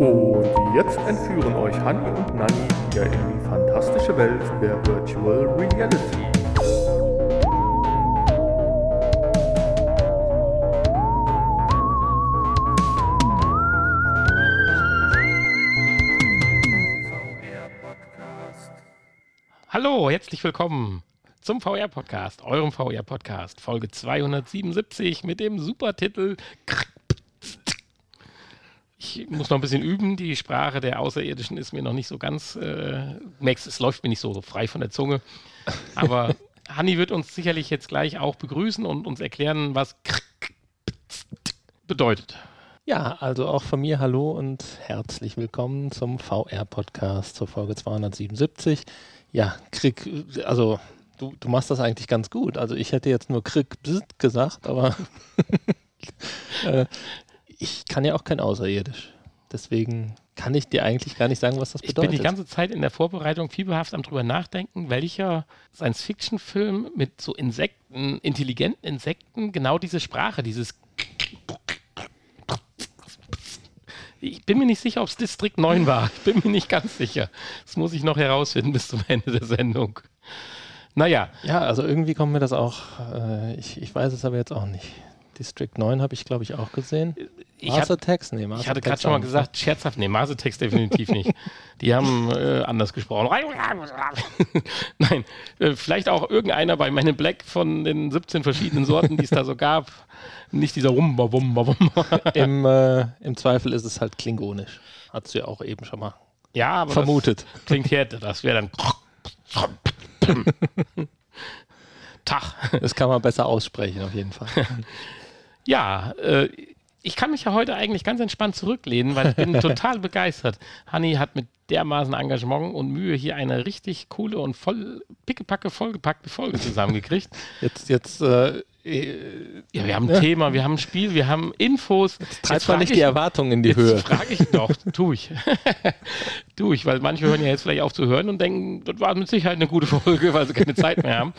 Und jetzt entführen euch Hanni und Nanni wieder in die fantastische Welt der Virtual Reality. Hallo, herzlich willkommen zum VR-Podcast, eurem VR-Podcast, Folge 277 mit dem Supertitel. Ich muss noch ein bisschen üben. Die Sprache der Außerirdischen ist mir noch nicht so ganz. Äh, merkst, es läuft mir nicht so, so frei von der Zunge. Aber Hanni wird uns sicherlich jetzt gleich auch begrüßen und uns erklären, was bedeutet. Ja, also auch von mir hallo und herzlich willkommen zum VR-Podcast zur Folge 277. Ja, Krieg, also du, du machst das eigentlich ganz gut. Also ich hätte jetzt nur Krieg gesagt, aber äh, ich kann ja auch kein Außerirdisch. Deswegen kann ich dir eigentlich gar nicht sagen, was das bedeutet. Ich bin die ganze Zeit in der Vorbereitung fieberhaft am drüber nachdenken, welcher Science-Fiction-Film mit so Insekten, intelligenten Insekten, genau diese Sprache, dieses ich bin mir nicht sicher, ob es Distrikt 9 war. Ich bin mir nicht ganz sicher. Das muss ich noch herausfinden bis zum Ende der Sendung. Naja. Ja, also irgendwie kommt mir das auch, äh, ich, ich weiß es aber jetzt auch nicht. District 9 habe ich, glaube ich, auch gesehen. Mars Attacks? Nee, Mars Ich hatte gerade schon mal gesagt, scherzhaft, nee, Mars Attacks definitiv nicht. Die haben äh, anders gesprochen. Nein, äh, vielleicht auch irgendeiner bei meinen Black von den 17 verschiedenen Sorten, die es da so gab. Nicht dieser Rumba, Wumba, Wumba. Im, äh, Im Zweifel ist es halt klingonisch. Hattest du ja auch eben schon mal ja, aber vermutet. klingt härter, das wäre dann Tag. Das kann man besser aussprechen, auf jeden Fall. Ja, äh, ich kann mich ja heute eigentlich ganz entspannt zurücklehnen, weil ich bin total begeistert. Hanni hat mit dermaßen Engagement und Mühe hier eine richtig coole und voll pickepacke, vollgepackte Folge zusammengekriegt. Jetzt, jetzt, äh, ja, wir haben ein ja. Thema, wir haben ein Spiel, wir haben Infos. Jetzt treibt man nicht ich, die Erwartungen in die jetzt Höhe. frage ich doch, tu ich. tu ich, weil manche hören ja jetzt vielleicht auf zu hören und denken, das war mit Sicherheit eine gute Folge, weil sie keine Zeit mehr haben.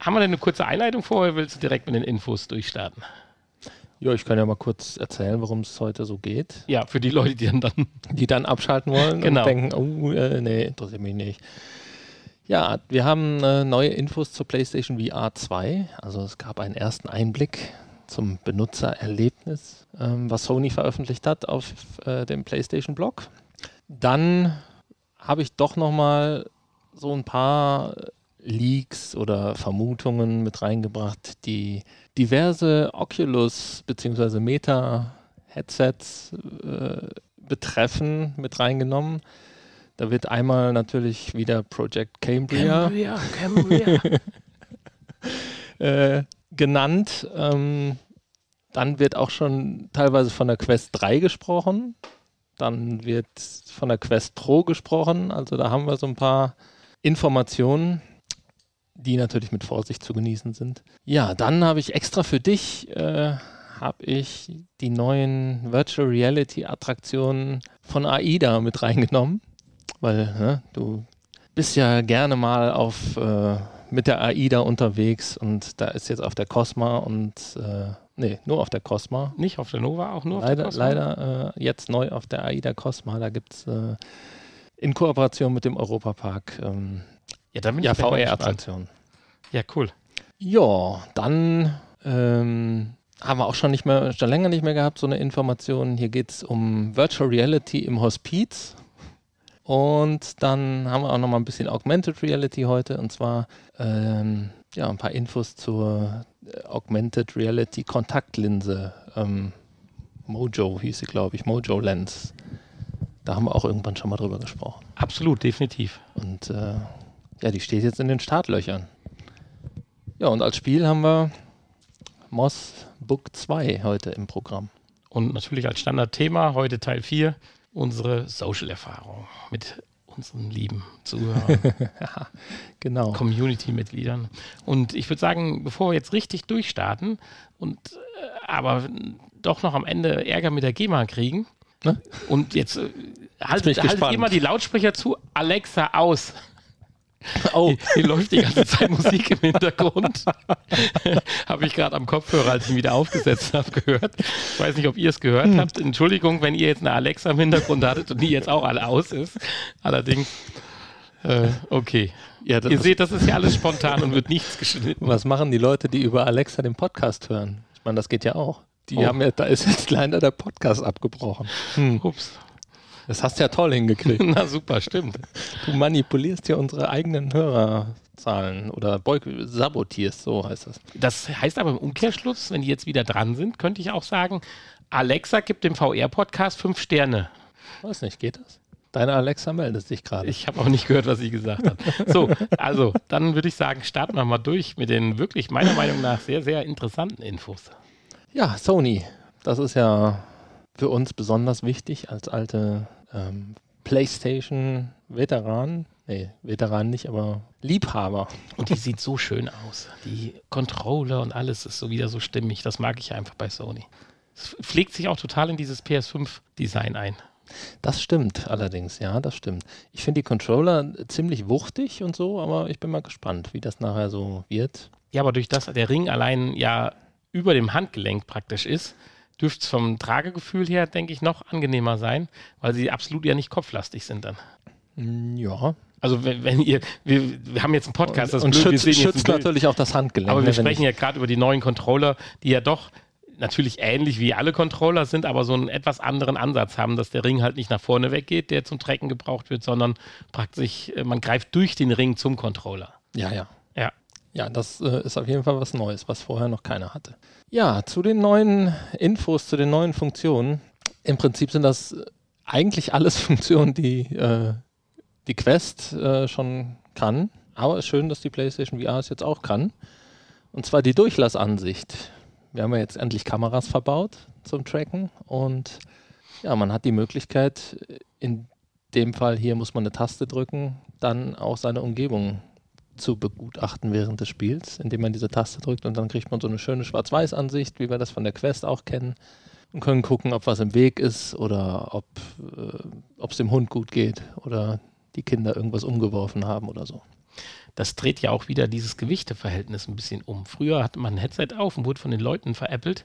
Haben wir denn eine kurze Einleitung vorher? Willst du direkt mit den Infos durchstarten? Ja, ich kann ja mal kurz erzählen, worum es heute so geht. Ja, für die Leute, die dann, dann die dann abschalten wollen genau. und denken, oh, äh, nee, interessiert mich nicht. Ja, wir haben äh, neue Infos zur PlayStation VR 2. Also es gab einen ersten Einblick zum Benutzererlebnis, ähm, was Sony veröffentlicht hat auf äh, dem PlayStation Blog. Dann habe ich doch noch mal so ein paar Leaks oder Vermutungen mit reingebracht, die diverse Oculus bzw. Meta-Headsets äh, betreffen, mit reingenommen. Da wird einmal natürlich wieder Project Cambria, Cambria, Cambria. äh, genannt. Ähm, dann wird auch schon teilweise von der Quest 3 gesprochen. Dann wird von der Quest Pro gesprochen. Also da haben wir so ein paar Informationen die natürlich mit Vorsicht zu genießen sind. Ja, dann habe ich extra für dich äh, habe ich die neuen Virtual Reality Attraktionen von AIDA mit reingenommen, weil ne, du bist ja gerne mal auf äh, mit der AIDA unterwegs und da ist jetzt auf der Cosma und äh, nee, nur auf der Cosma. Nicht auf der Nova, auch nur leider, auf der Cosma? Leider äh, jetzt neu auf der AIDA Cosma. Da gibt es äh, in Kooperation mit dem Europapark ähm, ja, dann bin ja, VR-Attraktion. Ja, cool. Ja, dann ähm, haben wir auch schon nicht mehr, schon länger nicht mehr gehabt, so eine Information. Hier geht es um Virtual Reality im Hospiz. Und dann haben wir auch noch mal ein bisschen Augmented Reality heute und zwar ähm, ja, ein paar Infos zur äh, Augmented Reality Kontaktlinse. Ähm, Mojo hieß sie, glaube ich, Mojo Lens. Da haben wir auch irgendwann schon mal drüber gesprochen. Absolut, definitiv. Und äh, ja, die steht jetzt in den Startlöchern. Ja, und als Spiel haben wir Moss Book 2 heute im Programm. Und natürlich als Standardthema heute Teil 4 unsere Social-Erfahrung mit unseren lieben Zuhörern, genau. Community-Mitgliedern. Und ich würde sagen, bevor wir jetzt richtig durchstarten und äh, aber doch noch am Ende Ärger mit der GEMA kriegen, ne? und jetzt äh, haltet, haltet ihr mal die Lautsprecher zu, Alexa aus. Oh, hier, läuft die ganze Zeit Musik im Hintergrund. habe ich gerade am Kopfhörer, als ich ihn wieder aufgesetzt habe, gehört. Ich weiß nicht, ob ihr es gehört hm. habt. Entschuldigung, wenn ihr jetzt eine Alexa im Hintergrund hattet und die jetzt auch alle aus ist. Allerdings, äh, okay. Ja, ihr seht, das ist ja alles spontan und wird nichts geschnitten. Was machen die Leute, die über Alexa den Podcast hören? Ich meine, das geht ja auch. Die oh. haben ja, da ist jetzt leider der Podcast abgebrochen. Hm. Ups. Das hast du ja toll hingekriegt. Na super, stimmt. Du manipulierst ja unsere eigenen Hörerzahlen oder sabotierst, so heißt das. Das heißt aber im Umkehrschluss, wenn die jetzt wieder dran sind, könnte ich auch sagen, Alexa gibt dem VR-Podcast fünf Sterne. Weiß nicht, geht das? Deine Alexa meldet sich gerade. Ich habe auch nicht gehört, was sie gesagt hat. So, also, dann würde ich sagen, starten wir mal durch mit den wirklich meiner Meinung nach sehr, sehr interessanten Infos. Ja, Sony. Das ist ja für uns besonders wichtig als alte ähm, PlayStation-Veteran. Nee, Veteran nicht, aber Liebhaber. Und die sieht so schön aus. Die Controller und alles ist so wieder so stimmig. Das mag ich einfach bei Sony. Es pflegt sich auch total in dieses PS5-Design ein. Das stimmt allerdings, ja, das stimmt. Ich finde die Controller ziemlich wuchtig und so, aber ich bin mal gespannt, wie das nachher so wird. Ja, aber durch das der Ring allein ja über dem Handgelenk praktisch ist, dürfte es vom Tragegefühl her, denke ich, noch angenehmer sein, weil sie absolut ja nicht kopflastig sind dann. Mm, ja. Also wenn, wenn ihr, wir, wir, haben jetzt einen Podcast, das und blöd, schützt, schützt natürlich auch das Handgelenk. Aber wir ne, sprechen ja gerade über die neuen Controller, die ja doch natürlich ähnlich wie alle Controller sind, aber so einen etwas anderen Ansatz haben, dass der Ring halt nicht nach vorne weggeht, der zum Tracken gebraucht wird, sondern praktisch, äh, man greift durch den Ring zum Controller. Ja, ja. Ja. Das äh, ist auf jeden Fall was Neues, was vorher noch keiner hatte. Ja, zu den neuen Infos, zu den neuen Funktionen. Im Prinzip sind das eigentlich alles Funktionen, die äh, die Quest äh, schon kann. Aber es ist schön, dass die PlayStation VR es jetzt auch kann. Und zwar die Durchlassansicht. Wir haben ja jetzt endlich Kameras verbaut zum Tracken und ja, man hat die Möglichkeit, in dem Fall hier muss man eine Taste drücken, dann auch seine Umgebung zu begutachten während des Spiels, indem man diese Taste drückt und dann kriegt man so eine schöne Schwarz-Weiß-Ansicht, wie wir das von der Quest auch kennen und können gucken, ob was im Weg ist oder ob äh, es dem Hund gut geht oder die Kinder irgendwas umgeworfen haben oder so. Das dreht ja auch wieder dieses Gewichteverhältnis ein bisschen um. Früher hatte man ein Headset auf und wurde von den Leuten veräppelt,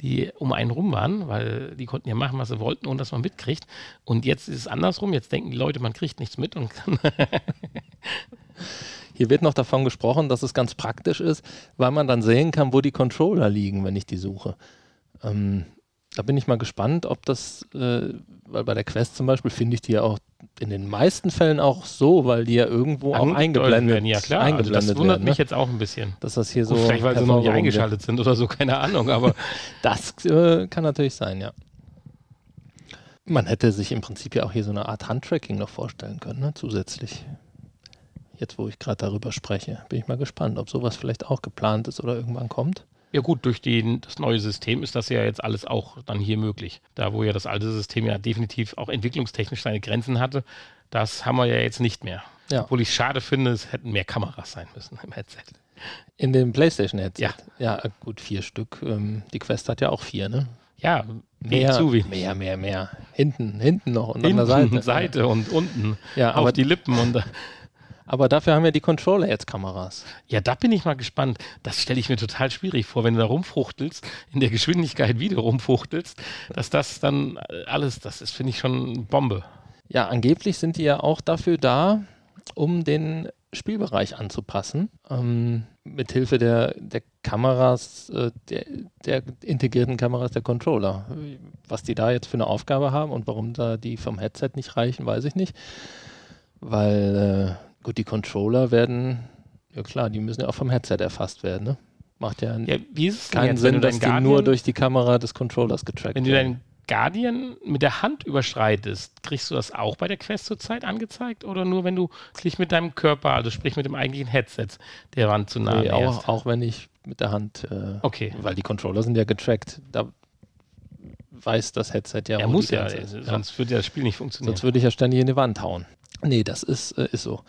die um einen rum waren, weil die konnten ja machen, was sie wollten, ohne dass man mitkriegt. Und jetzt ist es andersrum. Jetzt denken die Leute, man kriegt nichts mit und kann Hier wird noch davon gesprochen, dass es ganz praktisch ist, weil man dann sehen kann, wo die Controller liegen, wenn ich die suche. Ähm, da bin ich mal gespannt, ob das, äh, weil bei der Quest zum Beispiel finde ich die ja auch in den meisten Fällen auch so, weil die ja irgendwo auch eingeblendet werden. Ja, klar. Eingeblendet also das wundert werden, mich ne? jetzt auch ein bisschen. Dass das hier Gut, so. Vielleicht, weil sie noch nicht eingeschaltet sind oder so, keine Ahnung, aber. das äh, kann natürlich sein, ja. Man hätte sich im Prinzip ja auch hier so eine Art Handtracking noch vorstellen können, ne? zusätzlich jetzt wo ich gerade darüber spreche. Bin ich mal gespannt, ob sowas vielleicht auch geplant ist oder irgendwann kommt. Ja gut, durch die, das neue System ist das ja jetzt alles auch dann hier möglich. Da wo ja das alte System ja definitiv auch entwicklungstechnisch seine Grenzen hatte, das haben wir ja jetzt nicht mehr. Ja. Obwohl ich schade finde, es hätten mehr Kameras sein müssen im Headset. In dem PlayStation-Headset? Ja. Ja, gut, vier Stück. Ähm, die Quest hat ja auch vier, ne? Ja, mehr, zu wenig. Mehr, mehr, mehr. Hinten, hinten noch und hinten, an der Seite. Seite und unten. Ja, auf aber die Lippen und aber dafür haben ja die Controller jetzt Kameras. Ja, da bin ich mal gespannt. Das stelle ich mir total schwierig vor, wenn du da rumfuchtelst, in der Geschwindigkeit wieder rumfuchtelst, dass das dann alles, das ist, finde ich, schon Bombe. Ja, angeblich sind die ja auch dafür da, um den Spielbereich anzupassen. Ähm, mithilfe der, der Kameras, äh, der, der, integrierten Kameras der Controller. Was die da jetzt für eine Aufgabe haben und warum da die vom Headset nicht reichen, weiß ich nicht. Weil äh, Gut, die Controller werden, ja klar, die müssen ja auch vom Headset erfasst werden, ne? Macht ja, ja wie ist es keinen jetzt, Sinn, dass die nur durch die Kamera des Controllers getrackt werden. Wenn du deinen Guardian mit der Hand überschreitest, kriegst du das auch bei der Quest zurzeit angezeigt oder nur wenn du dich mit deinem Körper, also sprich mit dem eigentlichen Headset, der Wand zu nah nee, auch, auch wenn ich mit der Hand, äh, okay. weil die Controller sind ja getrackt, da weiß das Headset ja. Er muss ja, sonst würde ja das Spiel nicht funktionieren. Sonst würde ich ja ständig in die Wand hauen. Nee, das ist, äh, ist so.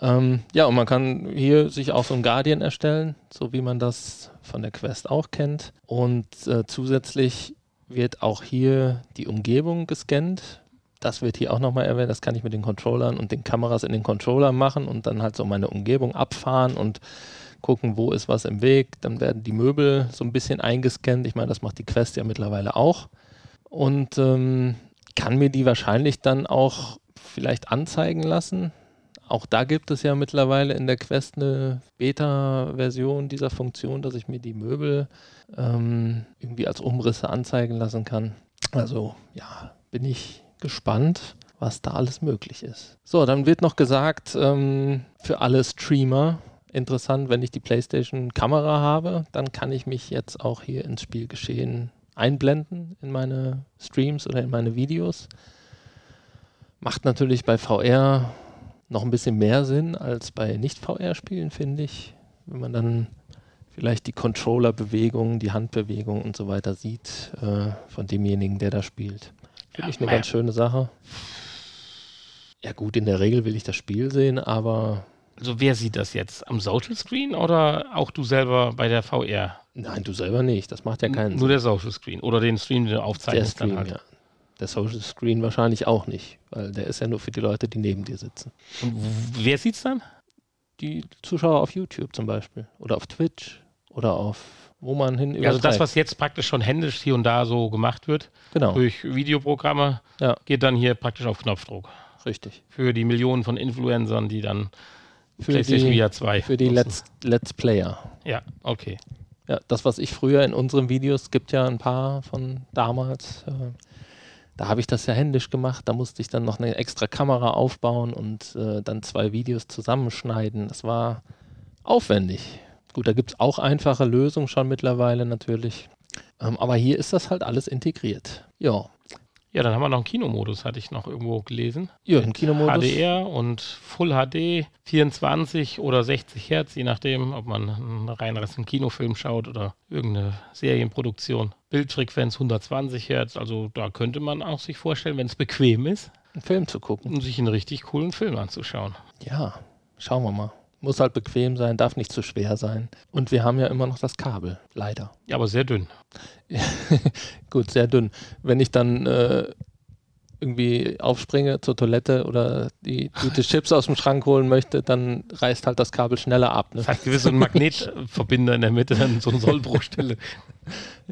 Ähm, ja, und man kann hier sich auch so ein Guardian erstellen, so wie man das von der Quest auch kennt. Und äh, zusätzlich wird auch hier die Umgebung gescannt. das wird hier auch nochmal erwähnt, das kann ich mit den Controllern und den Kameras in den Controllern machen und dann halt so meine Umgebung abfahren und gucken, wo ist was im Weg. Dann werden die Möbel so ein bisschen eingescannt. Ich meine, das macht die Quest ja mittlerweile auch. Und ähm, kann mir die wahrscheinlich dann auch vielleicht anzeigen lassen. Auch da gibt es ja mittlerweile in der Quest eine Beta-Version dieser Funktion, dass ich mir die Möbel ähm, irgendwie als Umrisse anzeigen lassen kann. Also ja, bin ich gespannt, was da alles möglich ist. So, dann wird noch gesagt, ähm, für alle Streamer, interessant, wenn ich die PlayStation-Kamera habe, dann kann ich mich jetzt auch hier ins Spielgeschehen einblenden in meine Streams oder in meine Videos. Macht natürlich bei VR noch ein bisschen mehr Sinn als bei Nicht-VR-Spielen, finde ich. Wenn man dann vielleicht die Controller-Bewegungen, die Handbewegungen und so weiter sieht äh, von demjenigen, der da spielt. Finde ja, ich eine ganz schöne Sache. Ja gut, in der Regel will ich das Spiel sehen, aber... Also wer sieht das jetzt? Am Social Screen oder auch du selber bei der VR? Nein, du selber nicht. Das macht ja keinen Nur Sinn. Nur der Social Screen oder den Stream, den du aufzeichnest. Der Stream, halt. ja. Der Social Screen wahrscheinlich auch nicht, weil der ist ja nur für die Leute, die neben dir sitzen. Und wer sieht's dann? Die Zuschauer auf YouTube zum Beispiel oder auf Twitch oder auf wo man hin ja, Also das, was jetzt praktisch schon händisch hier und da so gemacht wird, genau. durch Videoprogramme, ja. geht dann hier praktisch auf Knopfdruck. Richtig. Für die Millionen von Influencern, die dann für PlayStation die, VR 2 Für die Let's, Let's Player. Ja, okay. Ja, das, was ich früher in unseren Videos, gibt ja ein paar von damals, äh, da habe ich das ja händisch gemacht. Da musste ich dann noch eine extra Kamera aufbauen und äh, dann zwei Videos zusammenschneiden. Das war aufwendig. Gut, da gibt es auch einfache Lösungen schon mittlerweile natürlich. Ähm, aber hier ist das halt alles integriert. Ja. Ja, dann haben wir noch einen Kinomodus, hatte ich noch irgendwo gelesen. Ja, einen Kinomodus. HDR und Full HD, 24 oder 60 Hertz, je nachdem, ob man einen reinreißenden Kinofilm schaut oder irgendeine Serienproduktion. Bildfrequenz 120 Hertz, also da könnte man auch sich vorstellen, wenn es bequem ist, einen Film zu gucken. Und sich einen richtig coolen Film anzuschauen. Ja, schauen wir mal. Muss halt bequem sein, darf nicht zu schwer sein. Und wir haben ja immer noch das Kabel, leider. Ja, aber sehr dünn. Gut, sehr dünn. Wenn ich dann äh, irgendwie aufspringe zur Toilette oder die Tüte Chips aus dem Schrank holen möchte, dann reißt halt das Kabel schneller ab. Ne? Das hat gewiss so einen Magnetverbinder in der Mitte, dann so eine Sollbruchstelle.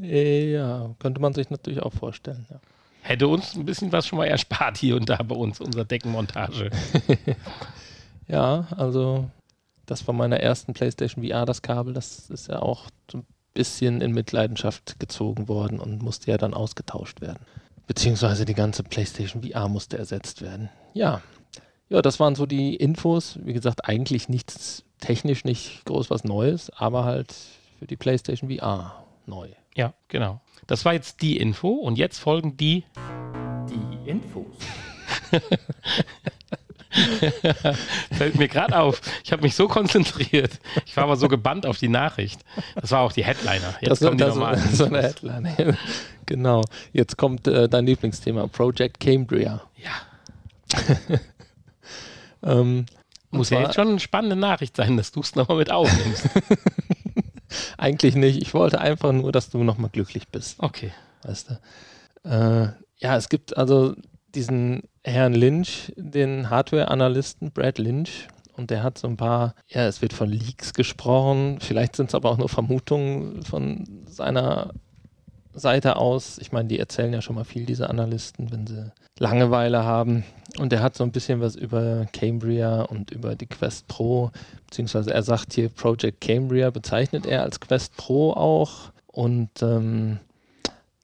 ja, könnte man sich natürlich auch vorstellen. Ja. Hätte uns ein bisschen was schon mal erspart hier und da bei uns, unserer Deckenmontage. ja, also das von meiner ersten PlayStation VR, das Kabel, das ist ja auch so ein bisschen in Mitleidenschaft gezogen worden und musste ja dann ausgetauscht werden. Beziehungsweise die ganze PlayStation VR musste ersetzt werden. Ja. Ja, das waren so die Infos. Wie gesagt, eigentlich nichts technisch nicht groß was Neues, aber halt für die PlayStation VR neu. Ja, genau. Das war jetzt die Info und jetzt folgen die. Die Infos. Fällt mir gerade auf. Ich habe mich so konzentriert. Ich war aber so gebannt auf die Nachricht. Das war auch die Headliner. Jetzt das kommen die das normalen. So eine Headline. genau. Jetzt kommt äh, dein Lieblingsthema, Project Cambria. Ja. ähm, Muss ja jetzt schon eine spannende Nachricht sein, dass du es nochmal mit aufnimmst. Eigentlich nicht. Ich wollte einfach nur, dass du nochmal glücklich bist. Okay. Weißt du? Äh, ja, es gibt also diesen Herrn Lynch, den Hardware-Analysten Brad Lynch. Und der hat so ein paar, ja, es wird von Leaks gesprochen, vielleicht sind es aber auch nur Vermutungen von seiner Seite aus. Ich meine, die erzählen ja schon mal viel, diese Analysten, wenn sie Langeweile haben. Und er hat so ein bisschen was über Cambria und über die Quest Pro, beziehungsweise er sagt hier, Project Cambria bezeichnet er als Quest Pro auch. Und ähm,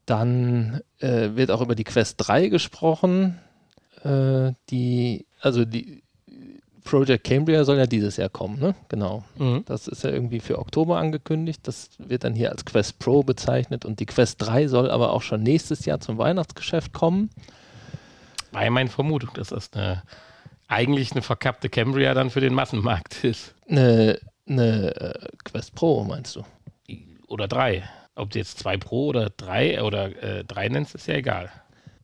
dann äh, wird auch über die Quest 3 gesprochen. Äh, die, also die Project Cambria soll ja dieses Jahr kommen, ne? Genau. Mhm. Das ist ja irgendwie für Oktober angekündigt. Das wird dann hier als Quest Pro bezeichnet und die Quest 3 soll aber auch schon nächstes Jahr zum Weihnachtsgeschäft kommen. War ja meine Vermutung, dass das eine, eigentlich eine verkappte Cambria dann für den Massenmarkt ist. Eine, eine äh, Quest Pro, meinst du? Oder drei. Ob du jetzt zwei Pro oder drei oder äh, drei nennst, ist ja egal.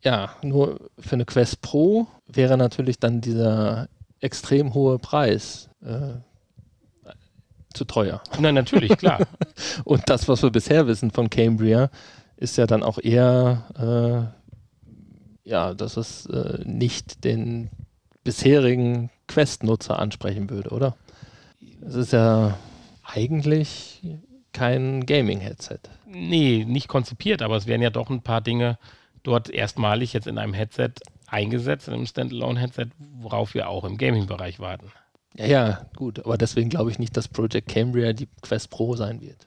Ja, nur für eine Quest Pro wäre natürlich dann dieser extrem hohe Preis äh, zu teuer. Nein, natürlich, klar. Und das, was wir bisher wissen von Cambria, ist ja dann auch eher ja, dass es äh, nicht den bisherigen Quest-Nutzer ansprechen würde, oder? Es ist ja eigentlich kein Gaming-Headset. Nee, nicht konzipiert, aber es werden ja doch ein paar Dinge dort erstmalig jetzt in einem Headset eingesetzt, in einem Standalone-Headset, worauf wir auch im Gaming-Bereich warten. Ja, ja, gut, aber deswegen glaube ich nicht, dass Project Cambria die Quest Pro sein wird.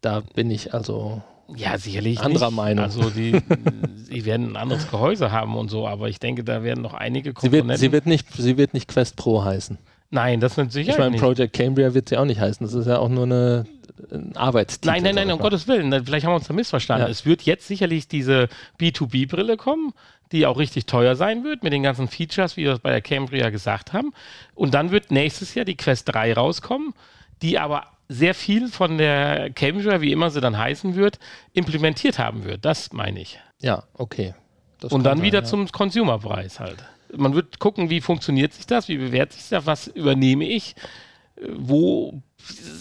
Da bin ich also ja, sicherlich anderer nicht. Meinung. Also die, sie werden ein anderes Gehäuse haben und so, aber ich denke, da werden noch einige Komponenten. Sie wird, sie wird, nicht, sie wird nicht Quest Pro heißen. Nein, das wird sicher Ich meine, Project Cambria wird sie auch nicht heißen. Das ist ja auch nur eine, ein Arbeitstitel. Nein, nein, nein, um Gottes Willen. Vielleicht haben wir uns da missverstanden. Ja. Es wird jetzt sicherlich diese B2B-Brille kommen, die auch richtig teuer sein wird, mit den ganzen Features, wie wir es bei der Cambria gesagt haben. Und dann wird nächstes Jahr die Quest 3 rauskommen, die aber sehr viel von der Cambria, wie immer sie dann heißen wird, implementiert haben wird. Das meine ich. Ja, okay. Das Und dann sein, wieder ja. zum Consumerpreis halt man wird gucken, wie funktioniert sich das, wie bewertet sich das, was übernehme ich, wo,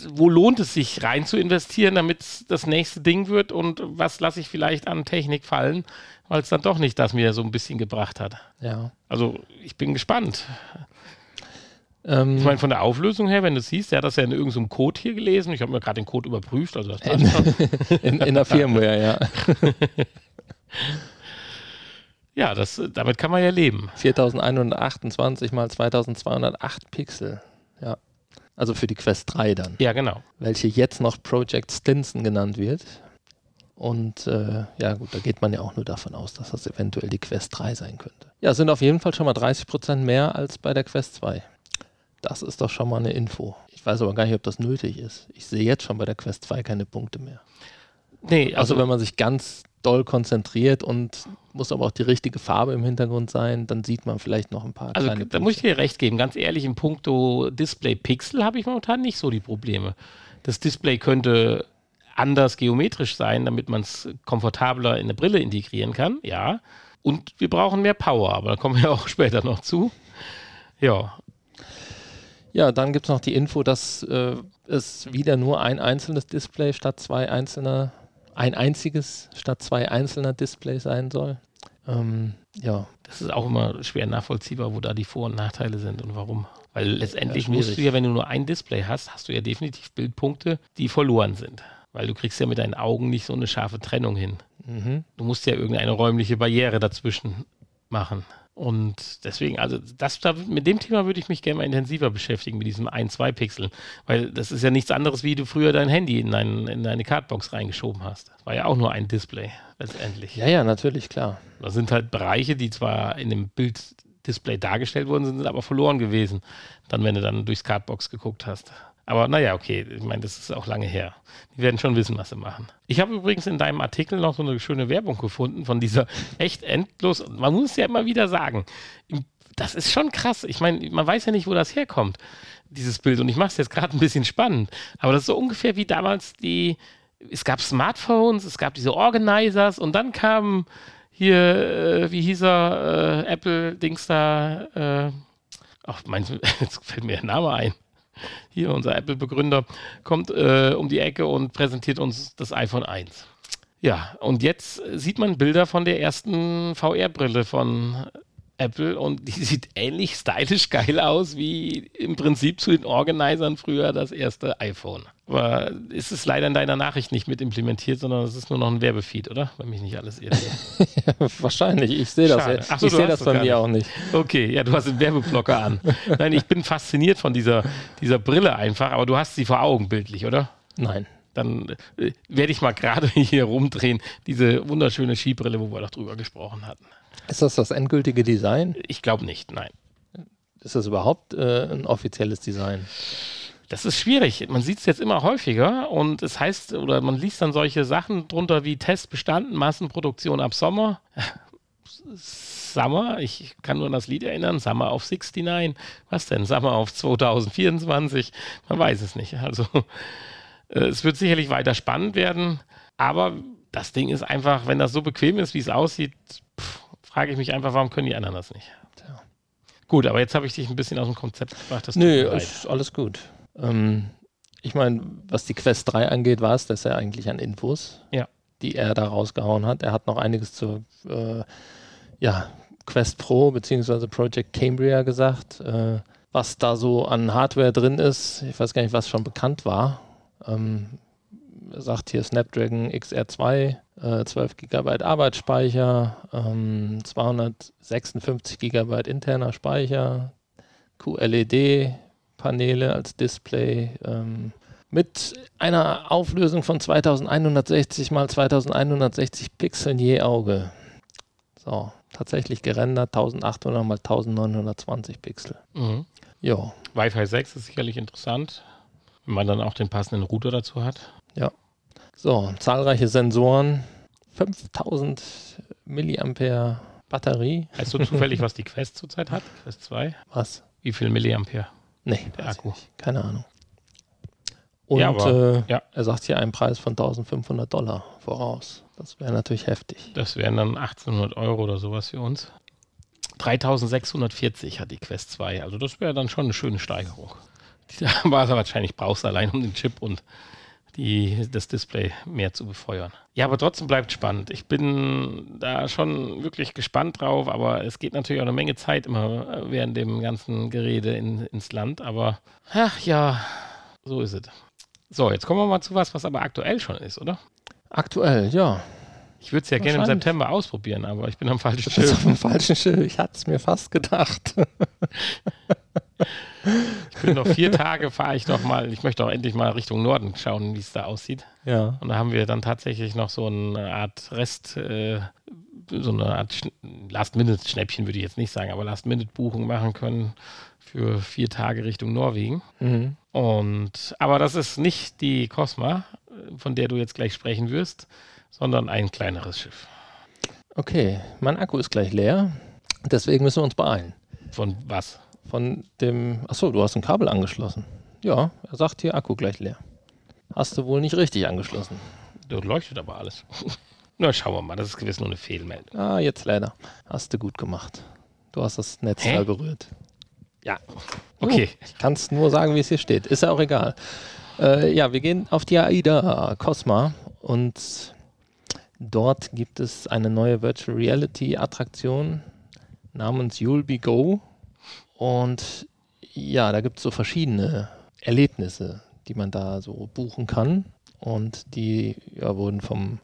wo lohnt es sich rein zu investieren, damit es das nächste Ding wird und was lasse ich vielleicht an Technik fallen, weil es dann doch nicht das mir so ein bisschen gebracht hat. Ja. Also ich bin gespannt. Ähm, ich meine, von der Auflösung her, wenn du siehst, der hat das ja in irgendeinem Code hier gelesen. Ich habe mir gerade den Code überprüft. Also das in, in, in der Firmware, ja. Ja, das, damit kann man ja leben. 4128 mal 2208 Pixel. Ja. Also für die Quest 3 dann. Ja, genau. Welche jetzt noch Project Stinson genannt wird. Und äh, ja, gut, da geht man ja auch nur davon aus, dass das eventuell die Quest 3 sein könnte. Ja, sind auf jeden Fall schon mal 30% mehr als bei der Quest 2. Das ist doch schon mal eine Info. Ich weiß aber gar nicht, ob das nötig ist. Ich sehe jetzt schon bei der Quest 2 keine Punkte mehr. Nee, also, also wenn man sich ganz doll konzentriert und muss aber auch die richtige Farbe im Hintergrund sein, dann sieht man vielleicht noch ein paar also, Da muss ich dir recht geben. Ganz ehrlich, im Punkto Display Pixel habe ich momentan nicht so die Probleme. Das Display könnte anders geometrisch sein, damit man es komfortabler in eine Brille integrieren kann, ja. Und wir brauchen mehr Power, aber da kommen wir auch später noch zu. Ja. Ja, dann gibt es noch die Info, dass äh, es wieder nur ein einzelnes Display statt zwei einzelner ein einziges statt zwei einzelner Displays sein soll. Ähm, ja. Das ist auch immer schwer nachvollziehbar, wo da die Vor- und Nachteile sind und warum. Weil letztendlich ja, musst du ja, wenn du nur ein Display hast, hast du ja definitiv Bildpunkte, die verloren sind. Weil du kriegst ja mit deinen Augen nicht so eine scharfe Trennung hin. Mhm. Du musst ja irgendeine räumliche Barriere dazwischen machen. Und deswegen, also das, da, mit dem Thema würde ich mich gerne mal intensiver beschäftigen, mit diesem 1-2 Pixel. Weil das ist ja nichts anderes, wie du früher dein Handy in, dein, in deine Cardbox reingeschoben hast. Das war ja auch nur ein Display, letztendlich. Ja, ja, natürlich, klar. Das sind halt Bereiche, die zwar in dem Bilddisplay dargestellt worden sind, sind aber verloren gewesen, dann, wenn du dann durchs Cardbox geguckt hast. Aber naja, okay, ich meine, das ist auch lange her. Die werden schon wissen, was sie machen. Ich habe übrigens in deinem Artikel noch so eine schöne Werbung gefunden von dieser echt endlos. Man muss ja immer wieder sagen, das ist schon krass. Ich meine, man weiß ja nicht, wo das herkommt, dieses Bild. Und ich mache es jetzt gerade ein bisschen spannend. Aber das ist so ungefähr wie damals die. Es gab Smartphones, es gab diese Organizers und dann kam hier, äh, wie hieß er, äh, Apple-Dings da. Äh, ach, meinst du, jetzt fällt mir der Name ein hier unser Apple-Begründer, kommt äh, um die Ecke und präsentiert uns das iPhone 1. Ja, und jetzt sieht man Bilder von der ersten VR-Brille von Apple und die sieht ähnlich stylisch geil aus wie im Prinzip zu den Organisern früher das erste iPhone. Aber ist es leider in deiner Nachricht nicht mit implementiert, sondern es ist nur noch ein Werbefeed, oder? Wenn mich nicht alles irrt. Wahrscheinlich, ich sehe das. Ach so, ich sehe das bei mir nicht. auch nicht. Okay, ja, du hast den Werbeblocker an. Nein, ich bin fasziniert von dieser, dieser Brille einfach, aber du hast sie vor Augen bildlich, oder? Nein. Dann äh, werde ich mal gerade hier rumdrehen, diese wunderschöne Skibrille, wo wir doch drüber gesprochen hatten. Ist das das endgültige Design? Ich glaube nicht, nein. Ist das überhaupt äh, ein offizielles Design? Das ist schwierig. Man sieht es jetzt immer häufiger und es heißt, oder man liest dann solche Sachen drunter wie Test bestanden, Massenproduktion ab Sommer. Summer, ich kann nur an das Lied erinnern, Summer auf 69. Was denn? Summer auf 2024? Man weiß es nicht. Also äh, es wird sicherlich weiter spannend werden, aber das Ding ist einfach, wenn das so bequem ist, wie es aussieht, frage ich mich einfach, warum können die anderen das nicht? Tja. Gut, aber jetzt habe ich dich ein bisschen aus dem Konzept gebracht. Nö, ist alles gut. Ähm, ich meine, was die Quest 3 angeht, war es das ja eigentlich an Infos, ja. die er da rausgehauen hat. Er hat noch einiges zu, äh, ja, Quest Pro bzw. Project Cambria gesagt, äh, was da so an Hardware drin ist. Ich weiß gar nicht, was schon bekannt war. Ähm, er sagt hier Snapdragon XR2, äh, 12 GB Arbeitsspeicher, ähm, 256 GB interner Speicher, QLED-Paneele als Display, ähm, mit einer Auflösung von 2160 mal 2160 Pixeln je Auge. So, tatsächlich gerendert 1800 mal 1920 Pixel. Mhm. Ja. Wi-Fi 6 ist sicherlich interessant, wenn man dann auch den passenden Router dazu hat. Ja. So, zahlreiche Sensoren, 5000 Milliampere Batterie. Weißt du zufällig, was die Quest zurzeit hat? Quest 2? Was? Wie viel Milliampere? Nee, der Akku. Keine Ahnung. Und ja, aber, äh, ja. er sagt hier einen Preis von 1500 Dollar voraus. Das wäre natürlich heftig. Das wären dann 1800 Euro oder sowas für uns. 3640 hat die Quest 2. Also das wäre dann schon eine schöne Steigerung. Die war wahrscheinlich brauchst du allein um den Chip und die, das Display mehr zu befeuern. Ja, aber trotzdem bleibt spannend. Ich bin da schon wirklich gespannt drauf, aber es geht natürlich auch eine Menge Zeit immer während dem ganzen Gerede in, ins Land. Aber ach ja, so ist es. So, jetzt kommen wir mal zu was, was aber aktuell schon ist, oder? Aktuell, ja. Ich würde es ja gerne im September ausprobieren, aber ich bin am falschen Schiff. Auf dem falschen Schiff. Ich hatte es mir fast gedacht. ich bin noch vier Tage, fahre ich noch mal. Ich möchte auch endlich mal Richtung Norden schauen, wie es da aussieht. Ja. Und da haben wir dann tatsächlich noch so eine Art Rest, äh, so eine Art Last-Minute-Schnäppchen, würde ich jetzt nicht sagen, aber Last-Minute-Buchung machen können für vier Tage Richtung Norwegen. Mhm. Und aber das ist nicht die Cosma, von der du jetzt gleich sprechen wirst, sondern ein kleineres Schiff. Okay, mein Akku ist gleich leer. Deswegen müssen wir uns beeilen. Von was? Von dem. Achso, du hast ein Kabel angeschlossen. Ja, er sagt hier Akku gleich leer. Hast du wohl nicht richtig angeschlossen. Dort leuchtet aber alles. Na, schauen wir mal, das ist gewiss nur eine Fehlmeldung. Ah, jetzt leider. Hast du gut gemacht. Du hast das Netz Hä? berührt. Ja. Okay. Uh, ich kann es nur sagen, wie es hier steht. Ist ja auch egal. Äh, ja, wir gehen auf die AIDA Cosma und dort gibt es eine neue Virtual Reality Attraktion namens You'll Be Go. Und ja, da gibt es so verschiedene Erlebnisse, die man da so buchen kann. Und die ja, wurden vom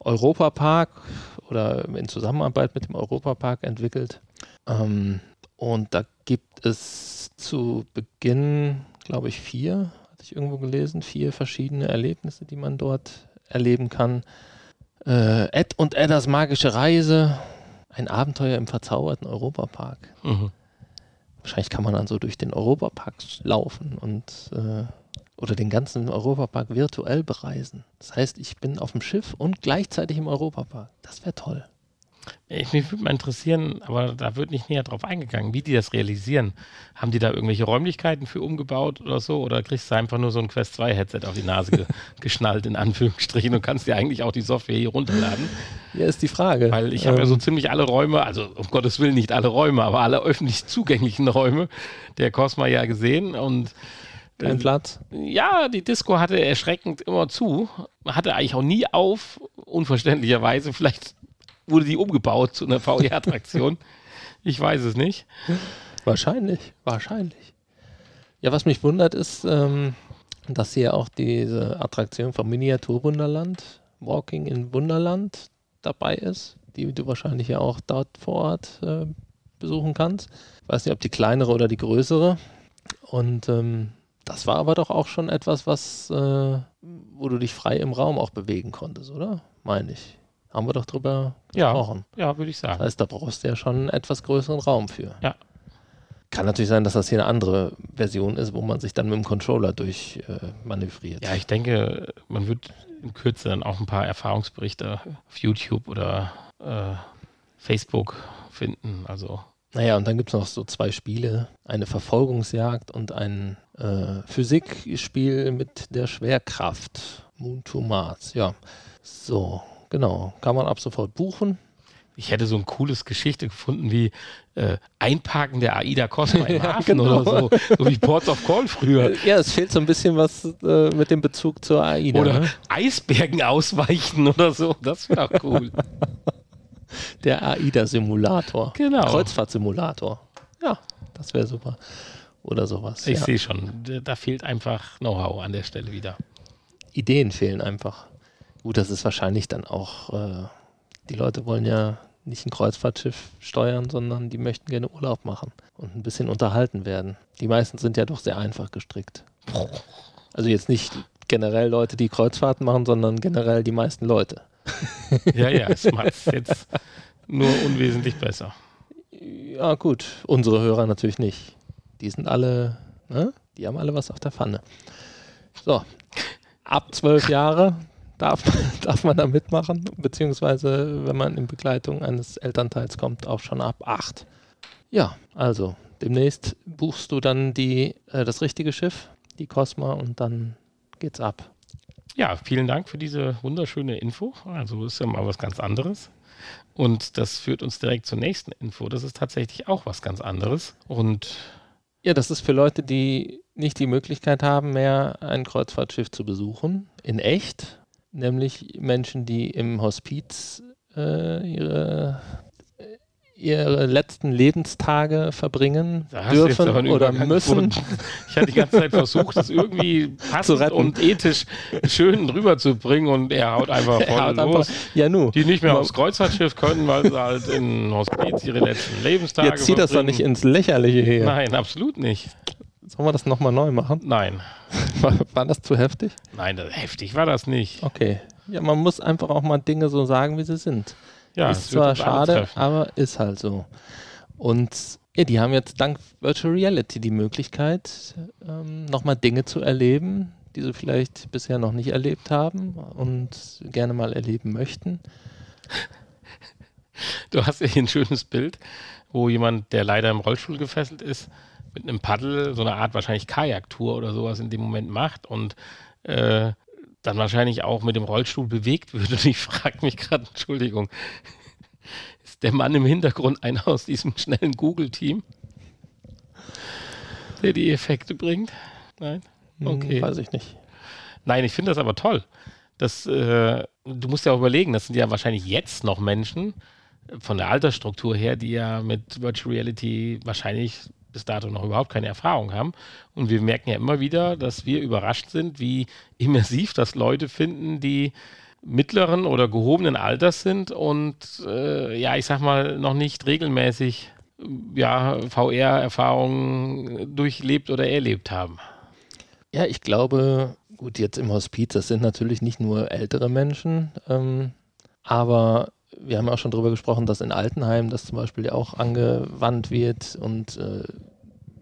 Europapark oder in Zusammenarbeit mit dem Europapark entwickelt. Ähm, und da gibt es zu Beginn, glaube ich, vier, hatte ich irgendwo gelesen, vier verschiedene Erlebnisse, die man dort erleben kann. Äh, Ed und Eddas magische Reise, ein Abenteuer im verzauberten Europapark. Mhm. Wahrscheinlich kann man dann so durch den Europapark laufen und äh, oder den ganzen Europapark virtuell bereisen. Das heißt, ich bin auf dem Schiff und gleichzeitig im Europapark. Das wäre toll. Ich, mich würde mal interessieren, aber da wird nicht näher drauf eingegangen, wie die das realisieren. Haben die da irgendwelche Räumlichkeiten für umgebaut oder so? Oder kriegst du einfach nur so ein Quest 2 Headset auf die Nase ge geschnallt, in Anführungsstrichen, und kannst dir eigentlich auch die Software hier runterladen? Ja, ist die Frage. Weil ich habe ähm. ja so ähm. ziemlich alle Räume, also um Gottes Willen nicht alle Räume, aber alle öffentlich zugänglichen Räume der Cosma ja gesehen und kein Platz? Ja, die Disco hatte erschreckend immer zu, hatte eigentlich auch nie auf, unverständlicherweise. Vielleicht wurde die umgebaut zu einer VR-Attraktion. ich weiß es nicht. Wahrscheinlich, wahrscheinlich. Ja, was mich wundert ist, ähm, dass hier auch diese Attraktion vom Miniaturwunderland, Walking in Wunderland, dabei ist, die du wahrscheinlich ja auch dort vor Ort äh, besuchen kannst. Ich weiß nicht, ob die kleinere oder die größere. Und ähm, das war aber doch auch schon etwas, was, äh, wo du dich frei im Raum auch bewegen konntest, oder? Meine ich haben wir doch drüber gesprochen. Ja, ja würde ich sagen. Das heißt, da brauchst du ja schon einen etwas größeren Raum für. Ja. Kann natürlich sein, dass das hier eine andere Version ist, wo man sich dann mit dem Controller durch äh, manövriert. Ja, ich denke, man wird in Kürze dann auch ein paar Erfahrungsberichte auf YouTube oder äh, Facebook finden. Also. Naja, und dann gibt es noch so zwei Spiele: eine Verfolgungsjagd und ein äh, Physikspiel mit der Schwerkraft. Moon to Mars. Ja. So, Genau, kann man ab sofort buchen. Ich hätte so ein cooles Geschichte gefunden wie äh, Einparken der AIDA Cosma im ja, Hafen genau. oder so. So wie Ports of Call früher. Ja, es fehlt so ein bisschen was äh, mit dem Bezug zur AIDA. Oder ne? Eisbergen ausweichen oder so. Das wäre doch cool. Der AIDA-Simulator. Genau. Kreuzfahrtsimulator. Ja, das wäre super. Oder sowas. Ich ja. sehe schon, da fehlt einfach Know-how an der Stelle wieder. Ideen fehlen einfach. Gut, das ist wahrscheinlich dann auch, äh, die Leute wollen ja nicht ein Kreuzfahrtschiff steuern, sondern die möchten gerne Urlaub machen und ein bisschen unterhalten werden. Die meisten sind ja doch sehr einfach gestrickt. Also jetzt nicht generell Leute, die Kreuzfahrten machen, sondern generell die meisten Leute. Ja, ja, es macht es jetzt nur unwesentlich besser. Ja, gut. Unsere Hörer natürlich nicht. Die sind alle, ne? Die haben alle was auf der Pfanne. So. Ab zwölf Jahre darf, darf man da mitmachen, beziehungsweise wenn man in Begleitung eines Elternteils kommt, auch schon ab acht. Ja, also demnächst buchst du dann die, äh, das richtige Schiff, die Cosma, und dann geht's ab. Ja, vielen Dank für diese wunderschöne Info. Also ist ja mal was ganz anderes. Und das führt uns direkt zur nächsten Info. Das ist tatsächlich auch was ganz anderes. Und ja, das ist für Leute, die nicht die Möglichkeit haben, mehr ein Kreuzfahrtschiff zu besuchen, in echt, nämlich Menschen, die im Hospiz äh, ihre ihre letzten Lebenstage verbringen dürfen oder müssen. Ich hatte die ganze Zeit versucht, es irgendwie passend und ethisch schön rüberzubringen und er haut einfach voll haut los. Einfach, ja, nu. Die nicht mehr aufs Kreuzfahrtschiff können, weil sie halt in Hospiz ihre letzten Lebenstage Jetzt zieht verbringen. das doch nicht ins Lächerliche her. Nein, absolut nicht. Sollen wir das nochmal neu machen? Nein. War, war das zu heftig? Nein, das, heftig war das nicht. Okay. Ja, man muss einfach auch mal Dinge so sagen, wie sie sind. Ja, ist zwar schade, aber ist halt so. Und ja, die haben jetzt dank Virtual Reality die Möglichkeit, ähm, nochmal Dinge zu erleben, die sie vielleicht bisher noch nicht erlebt haben und gerne mal erleben möchten. Du hast hier ein schönes Bild, wo jemand, der leider im Rollstuhl gefesselt ist, mit einem Paddel so eine Art wahrscheinlich Kajaktour oder sowas in dem Moment macht und äh, dann wahrscheinlich auch mit dem Rollstuhl bewegt wird. Und ich frage mich gerade, Entschuldigung, ist der Mann im Hintergrund einer aus diesem schnellen Google-Team, der die Effekte bringt? Nein? Hm, okay. Hm, weiß ich nicht. Nein, ich finde das aber toll. Das, äh, du musst ja auch überlegen, das sind ja wahrscheinlich jetzt noch Menschen von der Altersstruktur her, die ja mit Virtual Reality wahrscheinlich bis dato noch überhaupt keine Erfahrung haben. Und wir merken ja immer wieder, dass wir überrascht sind, wie immersiv das Leute finden, die mittleren oder gehobenen Alters sind und äh, ja, ich sag mal, noch nicht regelmäßig ja, VR-Erfahrungen durchlebt oder erlebt haben. Ja, ich glaube, gut, jetzt im Hospiz, das sind natürlich nicht nur ältere Menschen, ähm, aber wir haben auch schon darüber gesprochen, dass in Altenheimen das zum Beispiel ja auch angewandt wird und äh,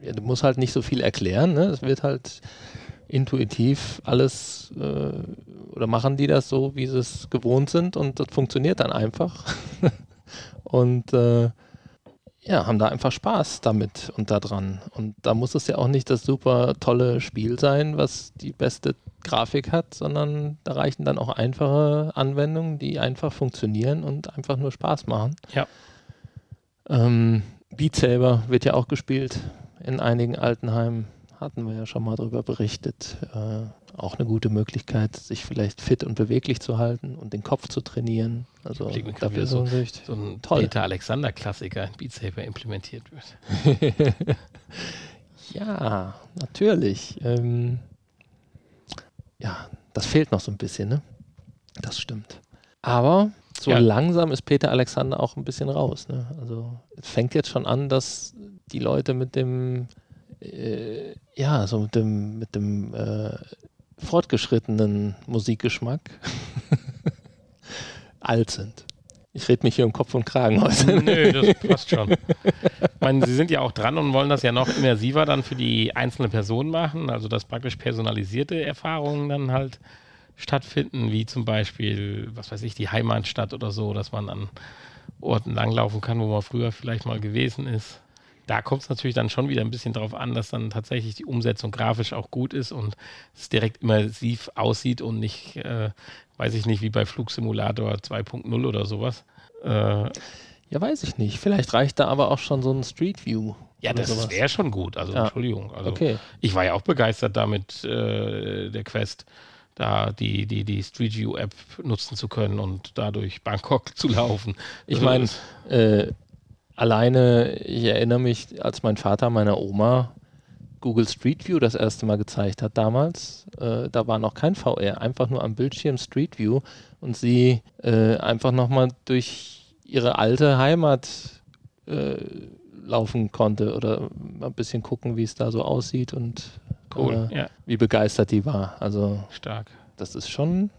ja, du musst halt nicht so viel erklären. Ne? Es wird halt intuitiv alles äh, oder machen die das so, wie sie es gewohnt sind und das funktioniert dann einfach. und äh, ja, haben da einfach Spaß damit und da dran. Und da muss es ja auch nicht das super tolle Spiel sein, was die beste Grafik hat, sondern da reichen dann auch einfache Anwendungen, die einfach funktionieren und einfach nur Spaß machen. Ja. Ähm, Beat Saber wird ja auch gespielt in einigen Altenheimen. Hatten wir ja schon mal darüber berichtet. Äh, auch eine gute Möglichkeit, sich vielleicht fit und beweglich zu halten und den Kopf zu trainieren. Also dafür so, so ein toll. Peter Alexander Klassiker in Beat Saber implementiert wird. ja, natürlich. Ähm, ja, das fehlt noch so ein bisschen, ne? Das stimmt. Aber so ja. langsam ist Peter Alexander auch ein bisschen raus. Ne? Also es fängt jetzt schon an, dass die Leute mit dem, äh, ja, so mit dem, mit dem äh, fortgeschrittenen Musikgeschmack alt sind. Ich rede mich hier um Kopf und Kragen heute. Nö, das passt schon. Ich meine, Sie sind ja auch dran und wollen das ja noch immersiver dann für die einzelne Person machen, also dass praktisch personalisierte Erfahrungen dann halt stattfinden, wie zum Beispiel, was weiß ich, die Heimatstadt oder so, dass man an Orten langlaufen kann, wo man früher vielleicht mal gewesen ist. Da kommt es natürlich dann schon wieder ein bisschen darauf an, dass dann tatsächlich die Umsetzung grafisch auch gut ist und es direkt immersiv aussieht und nicht, äh, weiß ich nicht, wie bei Flugsimulator 2.0 oder sowas. Äh, ja, weiß ich nicht. Vielleicht reicht da aber auch schon so ein Street View. Ja, das wäre schon gut. Also, ja. Entschuldigung. Also, okay. Ich war ja auch begeistert damit, äh, der Quest. da die, die, die Street View App nutzen zu können und dadurch Bangkok zu laufen. Ich meine, äh, alleine, ich erinnere mich, als mein Vater meiner Oma Google Street View das erste Mal gezeigt hat damals, äh, da war noch kein VR, einfach nur am Bildschirm Street View und sie äh, einfach nochmal durch ihre alte Heimat äh, laufen konnte oder mal ein bisschen gucken, wie es da so aussieht und cool, äh, ja. wie begeistert die war. Also stark. Das ist schon.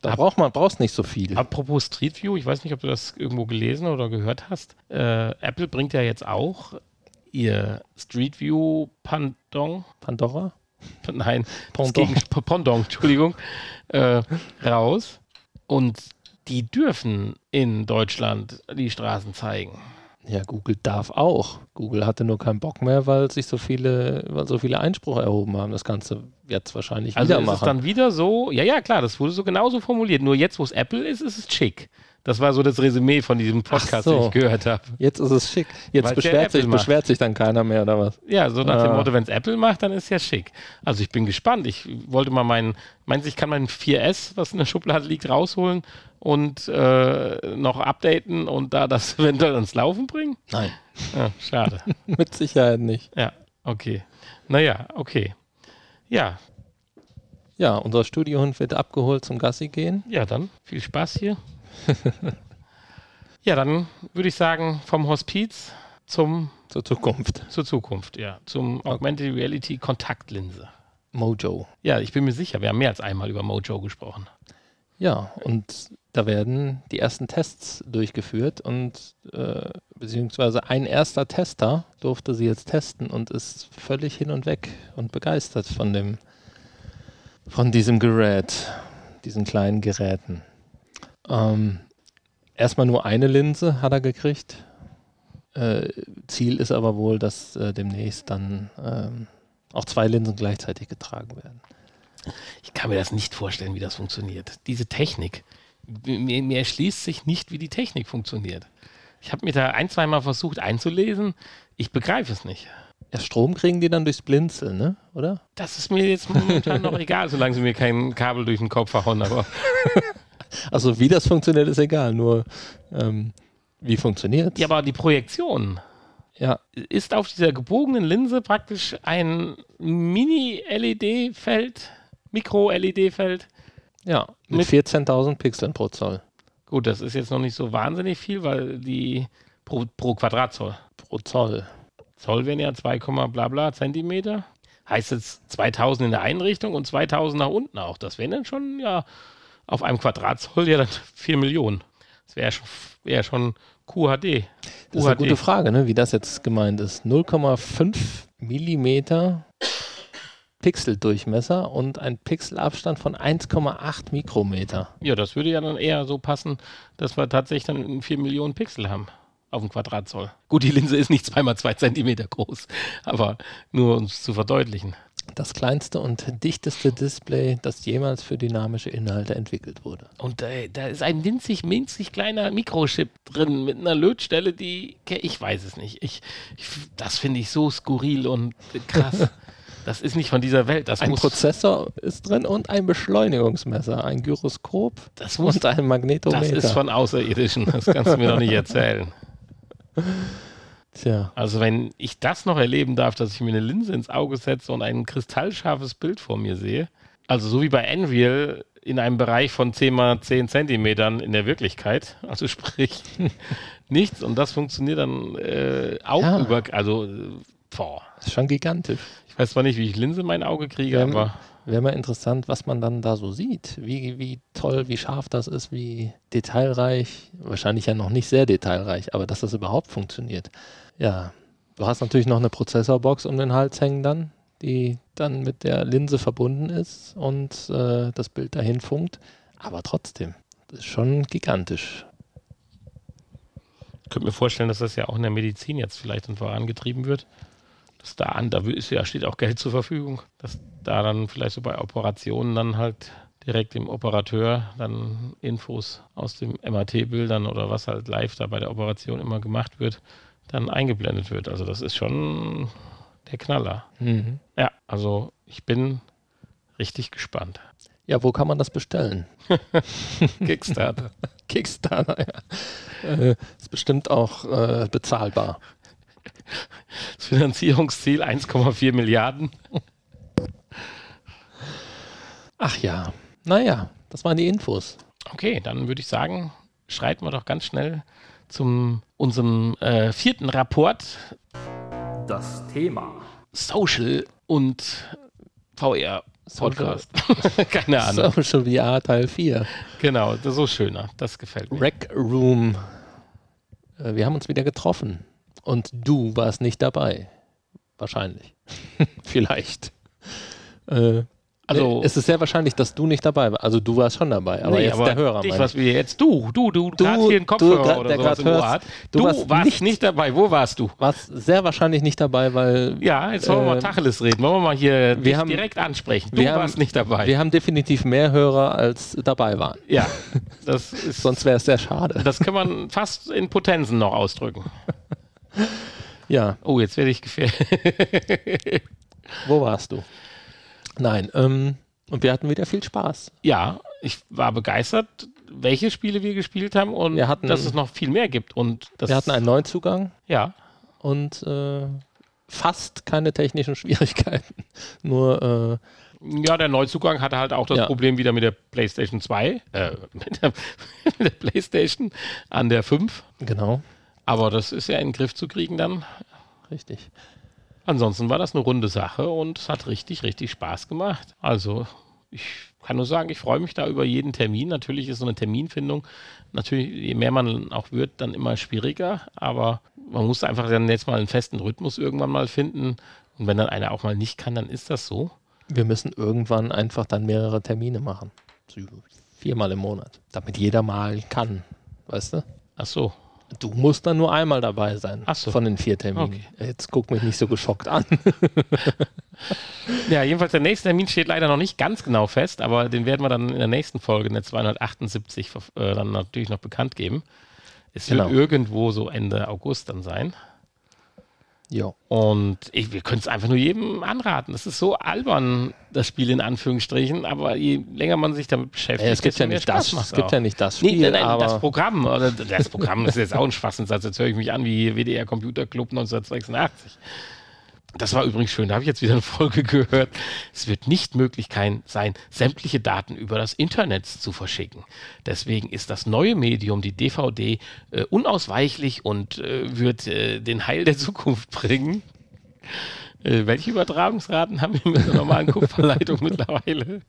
Da braucht man brauchst nicht so viel. Apropos Street View, ich weiß nicht, ob du das irgendwo gelesen oder gehört hast. Äh, Apple bringt ja jetzt auch ihr Street View Pandong. Pandora? Nein, Pendant. Pendant, Entschuldigung, äh, raus. Und die dürfen in Deutschland die Straßen zeigen. Ja, Google darf auch. Google hatte nur keinen Bock mehr, weil sich so viele, weil so viele Einspruch erhoben haben. Das Ganze jetzt wahrscheinlich also wieder machen. Also ist es dann wieder so, ja, ja, klar, das wurde so genauso formuliert. Nur jetzt, wo es Apple ist, ist es schick. Das war so das Resümee von diesem Podcast, so. den ich gehört habe. Jetzt ist es schick. Jetzt beschwert sich, beschwert sich dann keiner mehr, oder was? Ja, so nach ah. dem Motto, wenn es Apple macht, dann ist es ja schick. Also ich bin gespannt. Ich wollte mal meinen, meinst du, ich kann mein 4S, was in der Schublade liegt, rausholen und äh, noch updaten und da das eventuell ans Laufen bringen? Nein. Ja, schade. Mit Sicherheit nicht. Ja, okay. Naja, okay. Ja. Ja, unser Studiohund wird abgeholt zum Gassi gehen. Ja, dann viel Spaß hier. ja, dann würde ich sagen, vom Hospiz zum zur Zukunft. Zur Zukunft, ja. Zum Augmented Reality Kontaktlinse. Mojo. Ja, ich bin mir sicher, wir haben mehr als einmal über Mojo gesprochen. Ja, und da werden die ersten Tests durchgeführt und äh, beziehungsweise ein erster Tester durfte sie jetzt testen und ist völlig hin und weg und begeistert von dem von diesem Gerät, diesen kleinen Geräten. Ähm, erstmal nur eine Linse hat er gekriegt. Äh, Ziel ist aber wohl, dass äh, demnächst dann ähm, auch zwei Linsen gleichzeitig getragen werden. Ich kann mir das nicht vorstellen, wie das funktioniert. Diese Technik, mir, mir erschließt sich nicht, wie die Technik funktioniert. Ich habe mir da ein, zweimal versucht einzulesen. Ich begreife es nicht. Ja, Strom kriegen die dann durchs Blinzeln, ne? Oder? Das ist mir jetzt momentan noch egal, solange sie mir kein Kabel durch den Kopf verhauen, aber. Also wie das funktioniert, ist egal. Nur ähm, wie funktioniert Ja, aber die Projektion ja. ist auf dieser gebogenen Linse praktisch ein Mini-LED-Feld, Mikro-LED-Feld. Ja, mit, mit 14.000 Pixeln pro Zoll. Gut, das ist jetzt noch nicht so wahnsinnig viel, weil die pro, pro Quadratzoll. Pro Zoll. Zoll wären ja 2, bla bla Zentimeter. Heißt jetzt 2000 in der Einrichtung und 2000 nach unten auch. Das wären dann schon ja auf einem Quadratzoll ja dann 4 Millionen. Das wäre schon, wär schon QHD. Das ist eine gute Frage, ne, wie das jetzt gemeint ist. 0,5 Millimeter Pixeldurchmesser und ein Pixelabstand von 1,8 Mikrometer. Ja, das würde ja dann eher so passen, dass wir tatsächlich dann 4 Millionen Pixel haben auf dem Quadratzoll. Gut, die Linse ist nicht zweimal zwei Zentimeter groß, aber nur um es zu verdeutlichen. Das kleinste und dichteste Display, das jemals für dynamische Inhalte entwickelt wurde. Und äh, da ist ein winzig, winzig kleiner Mikrochip drin mit einer Lötstelle, die, ich weiß es nicht. Ich, ich das finde ich so skurril und krass. Das ist nicht von dieser Welt. Das ein Prozessor ist drin und ein Beschleunigungsmesser, ein Gyroskop das muss, und ein Magnetometer. Das ist von Außerirdischen. Das kannst du mir doch nicht erzählen. Tja. Also wenn ich das noch erleben darf, dass ich mir eine Linse ins Auge setze und ein kristallscharfes Bild vor mir sehe, also so wie bei Unreal in einem Bereich von 10 mal 10 Zentimetern in der Wirklichkeit, also sprich nichts und das funktioniert dann äh, auch ja. über, also boah. Das ist schon gigantisch. Weiß zwar nicht, wie ich Linse in mein Auge kriege, Wäre aber wäre mal interessant, was man dann da so sieht. Wie, wie toll, wie scharf das ist, wie detailreich. Wahrscheinlich ja noch nicht sehr detailreich, aber dass das überhaupt funktioniert. Ja, du hast natürlich noch eine Prozessorbox um den Hals hängen dann, die dann mit der Linse verbunden ist und äh, das Bild dahin funkt. Aber trotzdem, das ist schon gigantisch. Ich könnte mir vorstellen, dass das ja auch in der Medizin jetzt vielleicht dann vorangetrieben wird. Dass da an, da ist ja, steht auch Geld zur Verfügung, dass da dann vielleicht so bei Operationen dann halt direkt dem Operateur dann Infos aus dem MRT-Bildern oder was halt live da bei der Operation immer gemacht wird, dann eingeblendet wird. Also das ist schon der Knaller. Mhm. Ja, also ich bin richtig gespannt. Ja, wo kann man das bestellen? Kickstarter. Kickstarter, ja. Äh, ist bestimmt auch äh, bezahlbar. Das Finanzierungsziel 1,4 Milliarden. Ach ja. Naja, das waren die Infos. Okay, dann würde ich sagen, schreiten wir doch ganz schnell zum unserem äh, vierten Rapport. Das Thema. Social und VR Podcast. Keine Ahnung. Social VR Teil 4. Genau, das ist so schöner. Das gefällt mir. Rec Room. Äh, wir haben uns wieder getroffen. Und du warst nicht dabei. Wahrscheinlich. Vielleicht. Äh, also, es ist sehr wahrscheinlich, dass du nicht dabei warst. Also du warst schon dabei, aber nee, jetzt aber der Hörer. Dich, was wir jetzt du, du, du, du gerade hier einen Kopfhörer du, oder sowas Ohr hat. Du, du warst, warst nicht, nicht, dabei. Wo warst du? Warst sehr wahrscheinlich nicht dabei, weil. Ja, jetzt wollen wir äh, mal Tacheles reden. Wollen wir mal hier wir haben, direkt ansprechen. Du warst haben, nicht dabei. Wir haben definitiv mehr Hörer, als dabei waren. Ja, das ist. Sonst wäre es sehr schade. Das kann man fast in Potenzen noch ausdrücken. ja. Oh, jetzt werde ich gefährdet. Wo warst du? Nein, ähm. Und wir hatten wieder viel Spaß. Ja, ich war begeistert, welche Spiele wir gespielt haben und hatten, dass es noch viel mehr gibt. Und wir hatten einen Neuzugang. Ja. Und äh, fast keine technischen Schwierigkeiten. Nur. Äh, ja, der Neuzugang hatte halt auch das ja. Problem wieder mit der PlayStation 2, äh, mit, der, mit der PlayStation an der 5. Genau. Aber das ist ja in den Griff zu kriegen dann. Richtig. Ansonsten war das eine runde Sache und es hat richtig, richtig Spaß gemacht. Also ich kann nur sagen, ich freue mich da über jeden Termin. Natürlich ist so eine Terminfindung, natürlich, je mehr man auch wird, dann immer schwieriger. Aber man muss einfach dann jetzt mal einen festen Rhythmus irgendwann mal finden. Und wenn dann einer auch mal nicht kann, dann ist das so. Wir müssen irgendwann einfach dann mehrere Termine machen. Viermal im Monat. Damit jeder mal kann. Weißt du? Ach so. Du musst dann nur einmal dabei sein so. von den vier Terminen. Okay. Jetzt guck mich nicht so geschockt an. ja, jedenfalls der nächste Termin steht leider noch nicht ganz genau fest, aber den werden wir dann in der nächsten Folge, in der 278, äh, dann natürlich noch bekannt geben. Es genau. wird irgendwo so Ende August dann sein. Ja. Und ich, wir können es einfach nur jedem anraten. Das ist so albern, das Spiel in Anführungsstrichen, aber je länger man sich damit beschäftigt, ja, es gibt ja nicht das, es gibt ja nicht das Spiel, nee, nein, nein, das Programm oder das Programm ist jetzt auch ein Schwachsinnsatz. Jetzt höre ich mich an wie WDR Computer Club 1986. Das war übrigens schön, da habe ich jetzt wieder eine Folge gehört. Es wird nicht möglich sein, sämtliche Daten über das Internet zu verschicken. Deswegen ist das neue Medium, die DVD, äh, unausweichlich und äh, wird äh, den Heil der Zukunft bringen. Äh, welche Übertragungsraten haben wir mit der normalen Kupferleitung mittlerweile?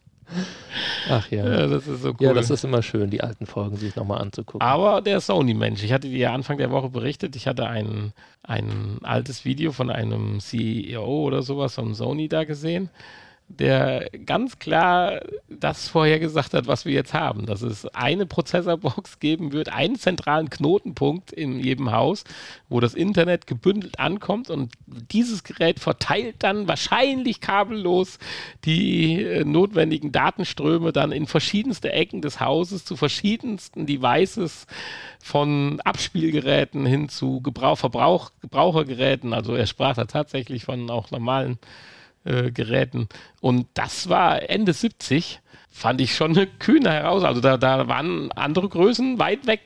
Ach ja. ja. Das ist so cool. Ja, das ist immer schön, die alten Folgen sich nochmal anzugucken. Aber der Sony-Mensch, ich hatte dir ja Anfang der Woche berichtet, ich hatte ein, ein altes Video von einem CEO oder sowas von Sony da gesehen der ganz klar das vorhergesagt hat, was wir jetzt haben, dass es eine Prozessorbox geben wird, einen zentralen Knotenpunkt in jedem Haus, wo das Internet gebündelt ankommt und dieses Gerät verteilt dann wahrscheinlich kabellos die äh, notwendigen Datenströme dann in verschiedenste Ecken des Hauses zu verschiedensten Devices von Abspielgeräten hin zu Gebrauch, Verbrauch, Gebrauchergeräten. Also er sprach da tatsächlich von auch normalen äh, Geräten. Und das war Ende 70 fand ich schon eine kühne heraus. Also da, da waren andere Größen weit weg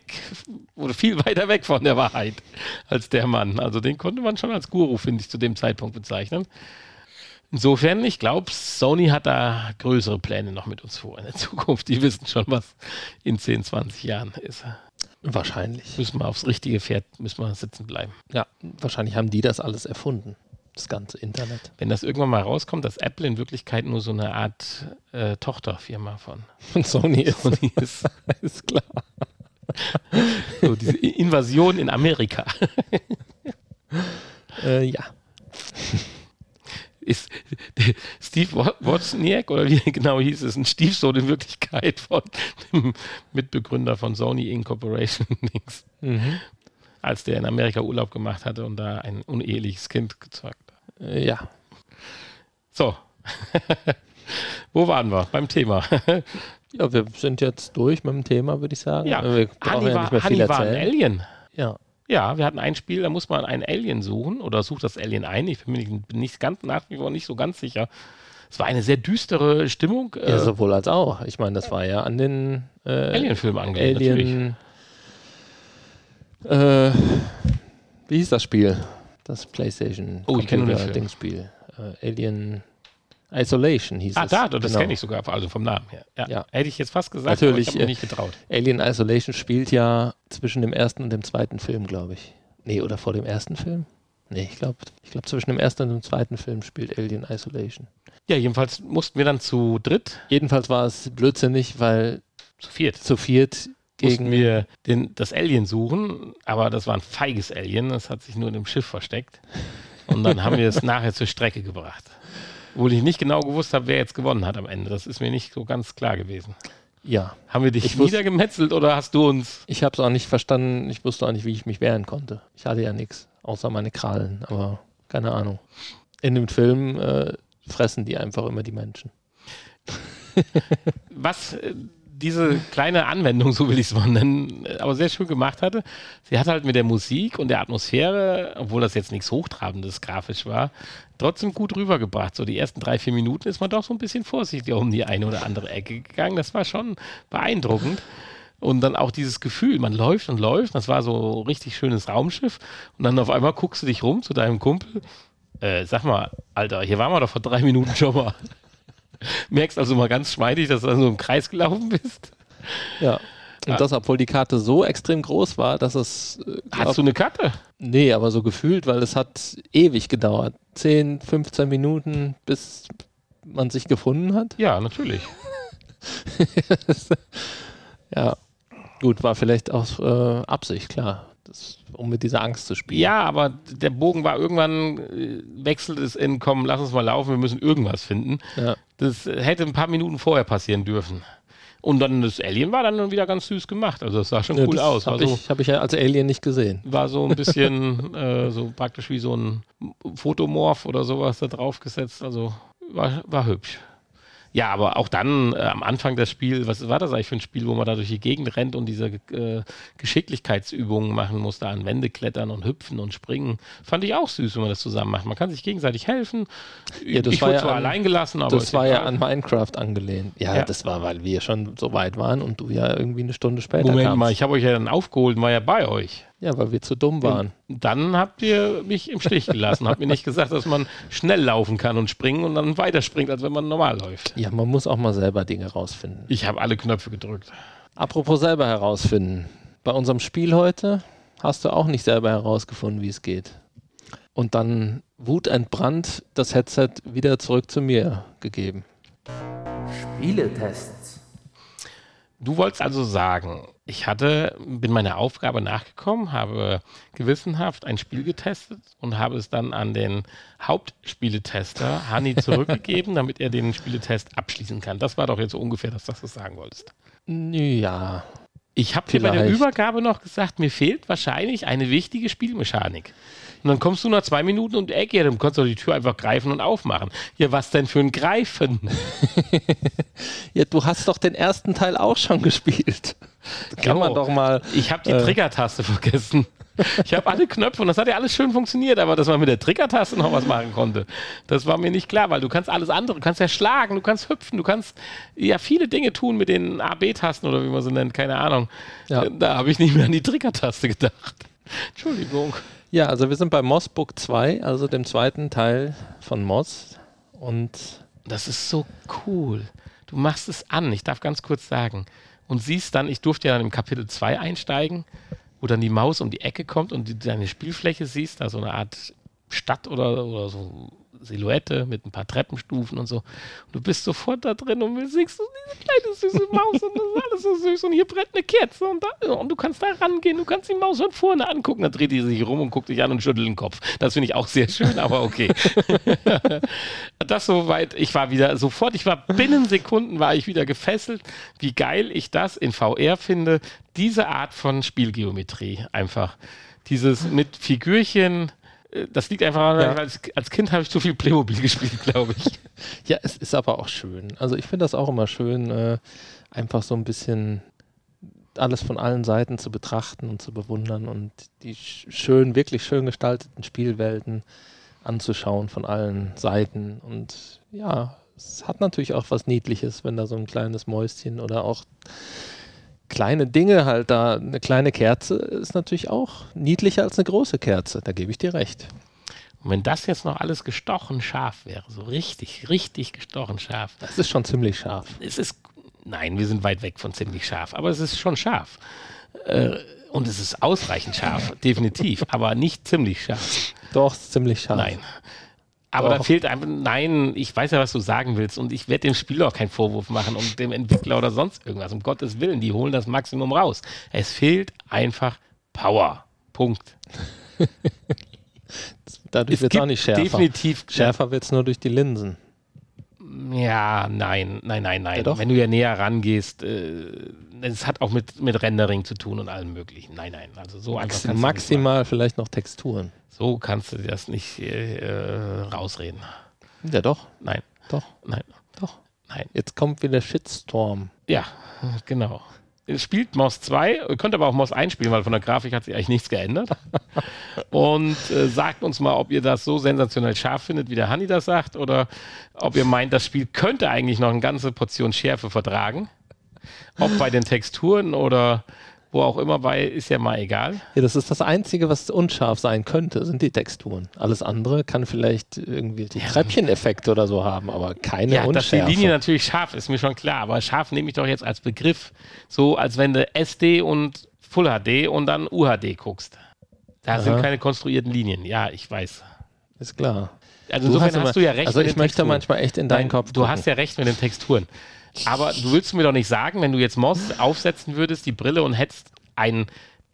oder viel weiter weg von der Wahrheit als der Mann. Also den konnte man schon als Guru, finde ich, zu dem Zeitpunkt bezeichnen. Insofern, ich glaube, Sony hat da größere Pläne noch mit uns vor in der Zukunft. Die wissen schon, was in 10, 20 Jahren ist. Wahrscheinlich. Müssen wir aufs richtige Pferd müssen wir sitzen bleiben. Ja, wahrscheinlich haben die das alles erfunden das ganze Internet. Wenn das irgendwann mal rauskommt, dass Apple in Wirklichkeit nur so eine Art äh, Tochterfirma von, von Sony ist. Sony ist. ist klar. so diese Invasion in Amerika. äh, ja. Ist Steve Wozniak oder wie genau hieß es, ein Stiefsohn in Wirklichkeit von dem Mitbegründer von Sony Incorporation. Mhm. Als der in Amerika Urlaub gemacht hatte und da ein uneheliches Kind gezeugt ja. So. Wo waren wir? Beim Thema. ja, wir sind jetzt durch mit dem Thema, würde ich sagen. Ja, wir Hanni, ja war, Hanni war ein Alien. Ja. Ja, wir hatten ein Spiel, da muss man einen Alien suchen oder sucht das Alien ein. Ich bin mir nicht, nicht ganz nach wie vor nicht so ganz sicher, es war eine sehr düstere Stimmung. Ja, äh, sowohl als auch. Ich meine, das war ja an den äh, Alien-Film angelegt. Alien. Äh, wie hieß das Spiel? Das PlayStation oh, Ding-Spiel. Äh, Alien Isolation hieß ah, es. Ah, da, das genau. kenne ich sogar, also vom Namen her. Ja. ja. Hätte ich jetzt fast gesagt, Natürlich, aber ich habe mir nicht getraut. Alien Isolation spielt ja zwischen dem ersten und dem zweiten Film, glaube ich. Nee, oder vor dem ersten Film? Nee, ich glaube, ich glaub, zwischen dem ersten und dem zweiten Film spielt Alien Isolation. Ja, jedenfalls mussten wir dann zu dritt. Jedenfalls war es blödsinnig, weil zu viert. Zu viert gegen wir den, das Alien suchen, aber das war ein feiges Alien, das hat sich nur in dem Schiff versteckt. Und dann haben wir es nachher zur Strecke gebracht. Obwohl ich nicht genau gewusst habe, wer jetzt gewonnen hat am Ende. Das ist mir nicht so ganz klar gewesen. Ja. Haben wir dich ich niedergemetzelt oder hast du uns? Ich habe es auch nicht verstanden. Ich wusste auch nicht, wie ich mich wehren konnte. Ich hatte ja nichts, außer meine Krallen. Aber keine Ahnung. In dem Film äh, fressen die einfach immer die Menschen. Was äh, diese kleine Anwendung, so will ich es mal nennen, aber sehr schön gemacht hatte. Sie hat halt mit der Musik und der Atmosphäre, obwohl das jetzt nichts Hochtrabendes grafisch war, trotzdem gut rübergebracht. So die ersten drei, vier Minuten ist man doch so ein bisschen vorsichtiger um die eine oder andere Ecke gegangen. Das war schon beeindruckend. Und dann auch dieses Gefühl, man läuft und läuft, das war so ein richtig schönes Raumschiff. Und dann auf einmal guckst du dich rum zu deinem Kumpel. Äh, sag mal, Alter, hier waren wir doch vor drei Minuten schon mal. Merkst also mal ganz schmeidig, dass du dann so im Kreis gelaufen bist. Ja. Und ja. das, obwohl die Karte so extrem groß war, dass es. Äh, Hast du eine Karte? Nee, aber so gefühlt, weil es hat ewig gedauert. 10, 15 Minuten, bis man sich gefunden hat. Ja, natürlich. ja. Gut, war vielleicht auch äh, Absicht, klar. Das, um mit dieser Angst zu spielen. Ja, aber der Bogen war irgendwann, äh, wechselt es in, komm, lass uns mal laufen, wir müssen irgendwas finden. Ja. Das hätte ein paar Minuten vorher passieren dürfen. Und dann das Alien war dann wieder ganz süß gemacht. Also das sah schon ja, cool aus. Habe so, ich, hab ich ja als Alien nicht gesehen. War so ein bisschen äh, so praktisch wie so ein Fotomorph oder sowas da drauf gesetzt. Also war, war hübsch. Ja, aber auch dann äh, am Anfang des Spiels, was war das eigentlich für ein Spiel, wo man da durch die Gegend rennt und diese äh, Geschicklichkeitsübungen machen muss, da an Wände klettern und hüpfen und springen. Fand ich auch süß, wenn man das zusammen macht. Man kann sich gegenseitig helfen. Ja, das ich war wurde ja zwar an, allein gelassen, aber. Das war ja an Minecraft angelehnt. Ja, ja, das war, weil wir schon so weit waren und du ja irgendwie eine Stunde später Moment kamst. mal, ich habe euch ja dann aufgeholt und war ja bei euch. Ja, weil wir zu dumm waren. dann habt ihr mich im Stich gelassen. habt mir nicht gesagt, dass man schnell laufen kann und springen und dann weiterspringt, als wenn man normal läuft. Ja, man muss auch mal selber Dinge rausfinden. Ich habe alle Knöpfe gedrückt. Apropos selber herausfinden. Bei unserem Spiel heute hast du auch nicht selber herausgefunden, wie es geht. Und dann wutentbrannt das Headset wieder zurück zu mir gegeben. Spieletests. Du wolltest also sagen, ich hatte, bin meiner Aufgabe nachgekommen, habe gewissenhaft ein Spiel getestet und habe es dann an den Hauptspieletester Hani zurückgegeben, damit er den Spieletest abschließen kann. Das war doch jetzt so ungefähr das, was du sagen wolltest. Ja. Ich habe dir bei der Übergabe noch gesagt, mir fehlt wahrscheinlich eine wichtige Spielmechanik. Und dann kommst du nach zwei Minuten die Ecke, dann kannst du die Tür einfach greifen und aufmachen. Ja, was denn für ein Greifen? ja, du hast doch den ersten Teil auch schon gespielt. Kann man doch mal. Ich habe die äh, Trigger-Taste vergessen. Ich habe alle Knöpfe und das hat ja alles schön funktioniert, aber dass man mit der Trigger-Taste noch was machen konnte, das war mir nicht klar, weil du kannst alles andere, du kannst ja schlagen, du kannst hüpfen, du kannst ja viele Dinge tun mit den A-B-Tasten oder wie man sie nennt, keine Ahnung. Ja. Da habe ich nicht mehr an die Trigger-Taste gedacht. Entschuldigung. Ja, also wir sind bei Moss Book 2, also dem zweiten Teil von Moss. Und das ist so cool. Du machst es an, ich darf ganz kurz sagen. Und siehst dann, ich durfte ja dann im Kapitel 2 einsteigen, wo dann die Maus um die Ecke kommt und deine Spielfläche siehst, da so eine Art Stadt oder, oder so Silhouette mit ein paar Treppenstufen und so. Und du bist sofort da drin und siehst so diese kleine süße Maus und das ist alles so süß und hier brennt eine Kerze und, da, und du kannst da rangehen, du kannst die Maus von vorne angucken, dann dreht die sich rum und guckt dich an und schüttelt den Kopf. Das finde ich auch sehr schön, aber okay. das soweit, ich war wieder sofort, ich war binnen Sekunden war ich wieder gefesselt, wie geil ich das in VR finde, diese Art von Spielgeometrie einfach. Dieses mit Figürchen, das liegt einfach ja. als, als Kind habe ich zu viel Playmobil gespielt, glaube ich. ja, es ist aber auch schön. Also ich finde das auch immer schön, äh, einfach so ein bisschen alles von allen Seiten zu betrachten und zu bewundern und die schön, wirklich schön gestalteten Spielwelten anzuschauen von allen Seiten. Und ja, es hat natürlich auch was Niedliches, wenn da so ein kleines Mäuschen oder auch kleine Dinge halt da. Eine kleine Kerze ist natürlich auch niedlicher als eine große Kerze. Da gebe ich dir recht. Und wenn das jetzt noch alles gestochen scharf wäre, so richtig, richtig gestochen scharf. Das ist schon ziemlich scharf. Es ist, nein, wir sind weit weg von ziemlich scharf, aber es ist schon scharf. Äh, und es ist ausreichend scharf, definitiv, aber nicht ziemlich scharf. Doch, ziemlich scharf. Nein. Aber Doch. da fehlt einfach, nein, ich weiß ja, was du sagen willst und ich werde dem Spieler auch keinen Vorwurf machen und dem Entwickler oder sonst irgendwas. Um Gottes Willen, die holen das Maximum raus. Es fehlt einfach Power. Punkt. Dadurch wird es auch nicht schärfer. Definitiv. Schärfer wird es nur durch die Linsen. Ja, nein, nein, nein, nein. Ja, Wenn du ja näher rangehst, äh, es hat auch mit, mit Rendering zu tun und allem möglichen. Nein, nein. Also so einfach Maximal vielleicht noch Texturen. So kannst du das nicht äh, rausreden. Ja, doch. Nein. Doch. Nein. Doch. Nein. Jetzt kommt wieder Shitstorm. Ja, genau. Es spielt MOS 2, ihr könnt aber auch MOS 1 spielen, weil von der Grafik hat sich eigentlich nichts geändert. Und äh, sagt uns mal, ob ihr das so sensationell scharf findet, wie der Hanni das sagt, oder ob ihr meint, das Spiel könnte eigentlich noch eine ganze Portion Schärfe vertragen. Ob bei den Texturen oder wo auch immer bei, ist ja mal egal. Ja, das ist das Einzige, was unscharf sein könnte, sind die Texturen. Alles andere kann vielleicht irgendwie die ja. Treppcheneffekte oder so haben, aber keine ja, Unschärfe. Dass die Linie natürlich scharf ist, mir schon klar, aber scharf nehme ich doch jetzt als Begriff, so als wenn du SD und Full HD und dann UHD guckst. Da Aha. sind keine konstruierten Linien. Ja, ich weiß. Ist klar. Also insofern hast, hast, du ja recht. Also ich möchte Texturen. manchmal echt in deinen Nein, Kopf. Du gucken. hast ja recht mit den Texturen. Aber du willst mir doch nicht sagen, wenn du jetzt Moss aufsetzen würdest, die Brille und hättest einen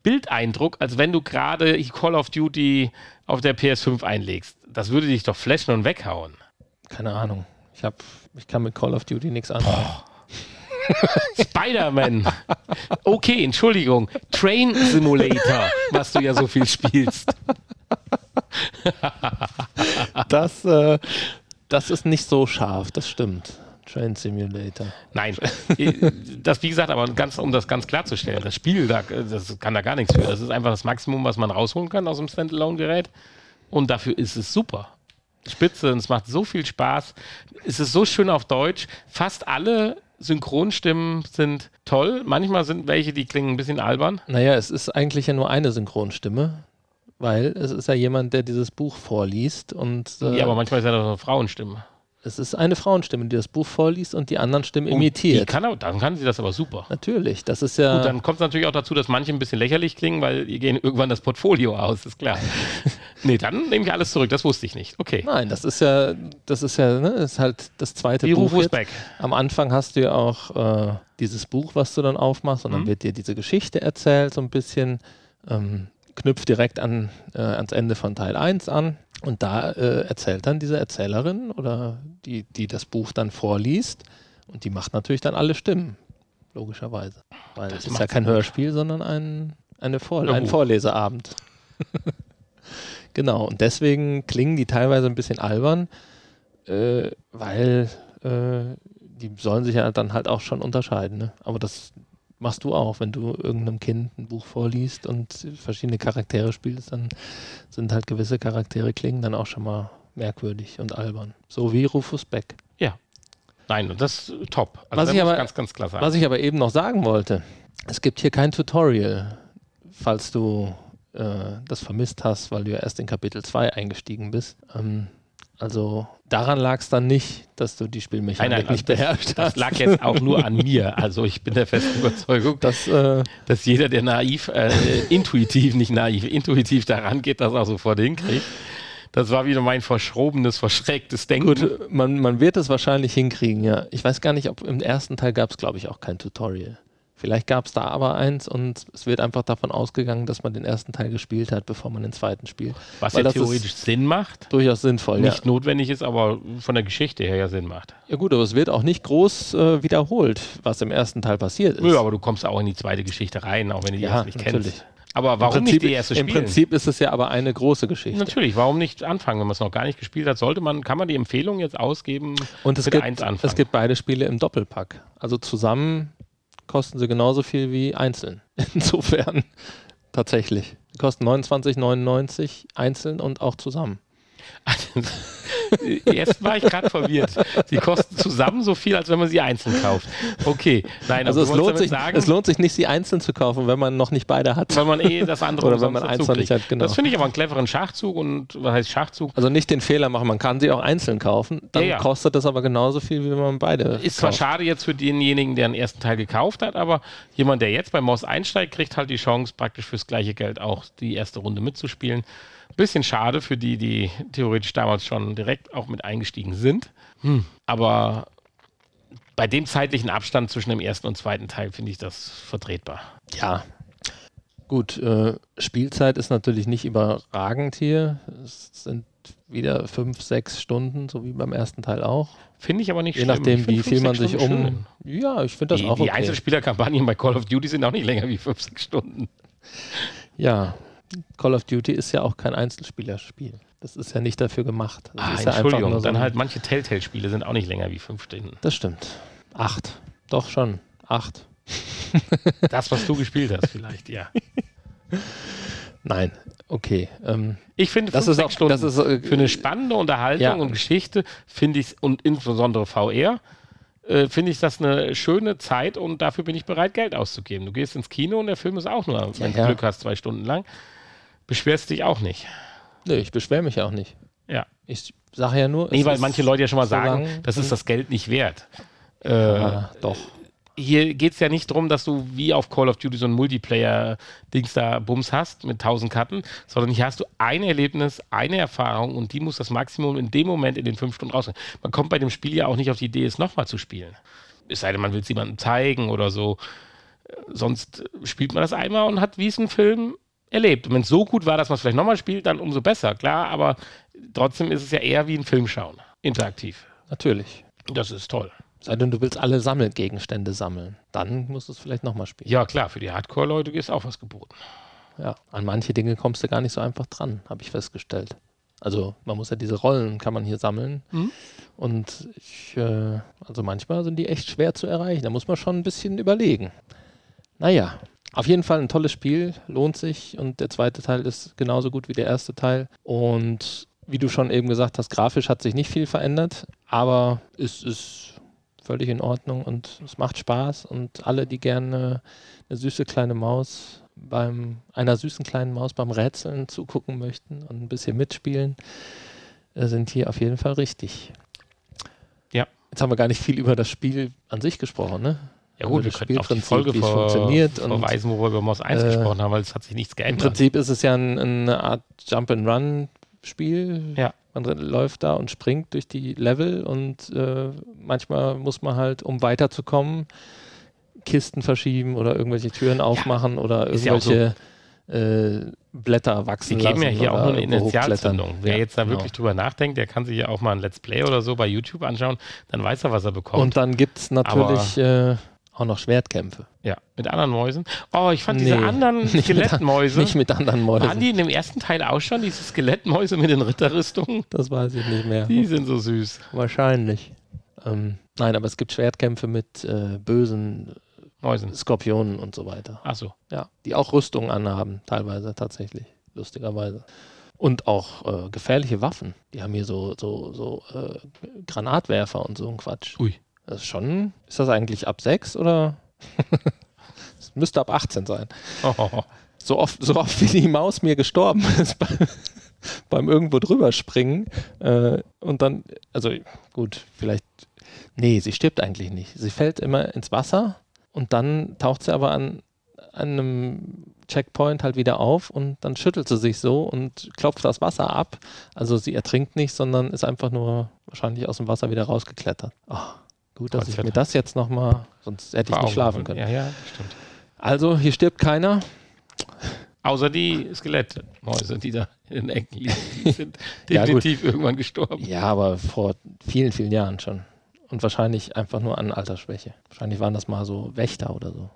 Bildeindruck, als wenn du gerade Call of Duty auf der PS5 einlegst. Das würde dich doch flashen und weghauen. Keine Ahnung. Ich, hab, ich kann mit Call of Duty nichts anfangen. Spider-Man. Okay, Entschuldigung. Train Simulator, was du ja so viel spielst. das, äh, das ist nicht so scharf, das stimmt. Train Simulator. Nein, das wie gesagt, aber ganz, um das ganz klarzustellen, das Spiel, das kann da gar nichts für. Das ist einfach das Maximum, was man rausholen kann aus dem Standalone-Gerät. Und dafür ist es super. Spitze und es macht so viel Spaß. Es ist so schön auf Deutsch. Fast alle Synchronstimmen sind toll. Manchmal sind welche, die klingen ein bisschen albern. Naja, es ist eigentlich ja nur eine Synchronstimme, weil es ist ja jemand, der dieses Buch vorliest und. Äh, ja, aber manchmal ist ja doch eine Frauenstimme. Es ist eine Frauenstimme, die das Buch vorliest und die anderen Stimmen und imitiert. kann auch, dann kann sie das aber super. Natürlich, das ist ja. Gut, dann kommt es natürlich auch dazu, dass manche ein bisschen lächerlich klingen, weil ihr gehen irgendwann das Portfolio aus, ist klar. nee, dann nehme ich alles zurück, das wusste ich nicht. Okay. Nein, das ist ja, das ist ja, ne, ist halt das zweite Wie Buch. Rufus Beck. Am Anfang hast du ja auch äh, dieses Buch, was du dann aufmachst, und mhm. dann wird dir diese Geschichte erzählt, so ein bisschen. Ähm, knüpft direkt an, äh, ans Ende von Teil 1 an. Und da äh, erzählt dann diese Erzählerin oder die, die das Buch dann vorliest. Und die macht natürlich dann alle Stimmen, logischerweise. Weil es ist ja kein Hörspiel, sondern ein, eine Vor ein Vorleseabend. genau, und deswegen klingen die teilweise ein bisschen albern, äh, weil äh, die sollen sich ja dann halt auch schon unterscheiden. Ne? Aber das machst du auch, wenn du irgendeinem Kind ein Buch vorliest und verschiedene Charaktere spielst, dann sind halt gewisse Charaktere klingen dann auch schon mal merkwürdig und albern. So wie Rufus Beck. Ja. Nein, und das ist top. Also was, ich aber, ganz, ganz klar sagen. was ich aber eben noch sagen wollte, es gibt hier kein Tutorial, falls du äh, das vermisst hast, weil du ja erst in Kapitel 2 eingestiegen bist. Ähm, also daran lag es dann nicht, dass du die Spielmechanik nein, nein, nicht also beherrscht hast. Das lag jetzt auch nur an mir. Also ich bin der festen Überzeugung, dass, äh, dass jeder, der naiv, äh, intuitiv, nicht naiv, intuitiv daran geht, das auch sofort hinkriegt. Das war wieder mein verschrobenes, verschrecktes Denken. Gut, man, man wird es wahrscheinlich hinkriegen, ja. Ich weiß gar nicht, ob im ersten Teil gab es, glaube ich, auch kein Tutorial. Vielleicht gab es da aber eins und es wird einfach davon ausgegangen, dass man den ersten Teil gespielt hat, bevor man den zweiten spielt. Was Weil ja theoretisch Sinn macht. Durchaus sinnvoll, Nicht ja. notwendig ist, aber von der Geschichte her ja Sinn macht. Ja gut, aber es wird auch nicht groß äh, wiederholt, was im ersten Teil passiert ist. Ja, aber du kommst auch in die zweite Geschichte rein, auch wenn du die ja, nicht natürlich. kennst. Aber warum Prinzip, nicht die erste spielen? Im Prinzip ist es ja aber eine große Geschichte. Natürlich, warum nicht anfangen, wenn man es noch gar nicht gespielt hat? Sollte man, kann man die Empfehlung jetzt ausgeben, und es gibt, Es gibt beide Spiele im Doppelpack. Also zusammen kosten sie genauso viel wie einzeln. Insofern tatsächlich. Die kosten 29,99 einzeln und auch zusammen. Jetzt war ich gerade verwirrt. Sie kosten zusammen so viel, als wenn man sie einzeln kauft. Okay, nein, also es lohnt, sich, sagen, es lohnt sich nicht, sie einzeln zu kaufen, wenn man noch nicht beide hat. Weil man eh das andere Oder wenn man eins noch nicht hat, genau. Das finde ich aber einen cleveren Schachzug und was heißt Schachzug? Also nicht den Fehler machen, man kann sie auch einzeln kaufen, dann ja, ja. kostet das aber genauso viel, wie wenn man beide Ist zwar schade jetzt für denjenigen, der den ersten Teil gekauft hat, aber jemand, der jetzt bei Moss einsteigt, kriegt halt die Chance, praktisch fürs gleiche Geld auch die erste Runde mitzuspielen. Bisschen schade für die, die theoretisch damals schon direkt auch mit eingestiegen sind. Hm. Aber bei dem zeitlichen Abstand zwischen dem ersten und zweiten Teil finde ich das vertretbar. Ja. Gut, äh, Spielzeit ist natürlich nicht überragend hier. Es sind wieder fünf, sechs Stunden, so wie beim ersten Teil auch. Finde ich aber nicht Je schlimm. nachdem, wie viel man sich um. Schön. Ja, ich finde das die, auch okay. Die Einzelspielerkampagnen bei Call of Duty sind auch nicht länger wie fünf, sechs Stunden. Ja, Call of Duty ist ja auch kein Einzelspielerspiel. Das ist ja nicht dafür gemacht. Das ah, ist ja Entschuldigung, so dann halt manche Telltale-Spiele sind auch nicht länger wie fünf Stunden. Das stimmt. Acht. Doch schon. Acht. das, was du gespielt hast, vielleicht, ja. Nein, okay. Ähm, ich finde, das ist auch Stunden das ist, äh, für eine spannende Unterhaltung ja. und Geschichte finde ich und insbesondere VR äh, finde ich das eine schöne Zeit und dafür bin ich bereit, Geld auszugeben. Du gehst ins Kino und der Film ist auch nur, wenn ja, du Glück hast, zwei Stunden lang. Beschwerst dich auch nicht. Nee, ich beschwere mich auch nicht. Ja. Ich sage ja nur. Nee, weil manche Leute ja schon mal so sagen, das ist das Geld nicht wert. Äh, ja, doch hier geht es ja nicht darum, dass du wie auf Call of Duty so ein Multiplayer-Dings da Bums hast mit 1000 Karten, sondern hier hast du ein Erlebnis, eine Erfahrung und die muss das Maximum in dem Moment in den fünf Stunden rausgehen. Man kommt bei dem Spiel ja auch nicht auf die Idee, es nochmal zu spielen. Es sei denn, man will es jemandem zeigen oder so. Sonst spielt man das einmal und hat wie es ein Film erlebt. Und wenn es so gut war, dass man es vielleicht nochmal spielt, dann umso besser, klar, aber trotzdem ist es ja eher wie ein Film schauen. Interaktiv. Natürlich. Das ist toll. Sei denn, du willst alle Sammelgegenstände sammeln. Dann musst du es vielleicht nochmal spielen. Ja, klar, für die Hardcore-Leute ist auch was geboten. Ja, an manche Dinge kommst du gar nicht so einfach dran, habe ich festgestellt. Also man muss ja diese Rollen, kann man hier sammeln. Mhm. Und ich, äh, also manchmal sind die echt schwer zu erreichen. Da muss man schon ein bisschen überlegen. Naja, auf jeden Fall ein tolles Spiel, lohnt sich. Und der zweite Teil ist genauso gut wie der erste Teil. Und wie du schon eben gesagt hast, grafisch hat sich nicht viel verändert, aber es ist völlig in Ordnung und es macht Spaß und alle, die gerne eine süße kleine Maus beim einer süßen kleinen Maus beim Rätseln zugucken möchten und ein bisschen mitspielen, äh, sind hier auf jeden Fall richtig. Ja. Jetzt haben wir gar nicht viel über das Spiel an sich gesprochen, ne? Ja gut, wir können auf die Folge vor, funktioniert verweisen, wo wir über Moss 1 äh, gesprochen haben, weil es hat sich nichts geändert. Im Prinzip ist es ja ein, eine Art Jump-and-Run-Spiel. Ja. Man läuft da und springt durch die Level und äh, manchmal muss man halt, um weiterzukommen, Kisten verschieben oder irgendwelche Türen aufmachen ja, oder irgendwelche so. äh, Blätter wachsen Die geben ja hier auch nur eine Initialzündung. Wer ja, jetzt da genau. wirklich drüber nachdenkt, der kann sich ja auch mal ein Let's Play oder so bei YouTube anschauen, dann weiß er, was er bekommt. Und dann gibt es natürlich äh, auch noch Schwertkämpfe. Ja, mit anderen Mäusen. Oh, ich fand nee, diese anderen Skelettmäuse. Nicht mit anderen Mäusen. Waren die in dem ersten Teil auch schon, diese Skelettmäuse mit den Ritterrüstungen? Das weiß ich nicht mehr. Die sind so süß. Wahrscheinlich. Ähm, nein, aber es gibt Schwertkämpfe mit äh, bösen Mäusen. Skorpionen und so weiter. Ach so. Ja, die auch Rüstungen anhaben, teilweise tatsächlich. Lustigerweise. Und auch äh, gefährliche Waffen. Die haben hier so, so, so äh, Granatwerfer und so ein Quatsch. Ui. Das ist schon. Ist das eigentlich ab 6 oder? Es müsste ab 18 sein. Oh. So, oft, so oft wie die Maus mir gestorben ist bei, beim irgendwo drüber springen. Äh, und dann, also gut, vielleicht. Nee, sie stirbt eigentlich nicht. Sie fällt immer ins Wasser und dann taucht sie aber an, an einem Checkpoint halt wieder auf und dann schüttelt sie sich so und klopft das Wasser ab. Also sie ertrinkt nicht, sondern ist einfach nur wahrscheinlich aus dem Wasser wieder rausgeklettert. Oh, Gut, dass Gott ich mir das jetzt nochmal, sonst hätte ich nicht schlafen können. Ja, ja, stimmt. Also, hier stirbt keiner. Außer die Skelettmäuse, die da in den Ecken liegen. Die sind definitiv ja, irgendwann gestorben. Ja, aber vor vielen, vielen Jahren schon. Und wahrscheinlich einfach nur an Altersschwäche. Wahrscheinlich waren das mal so Wächter oder so.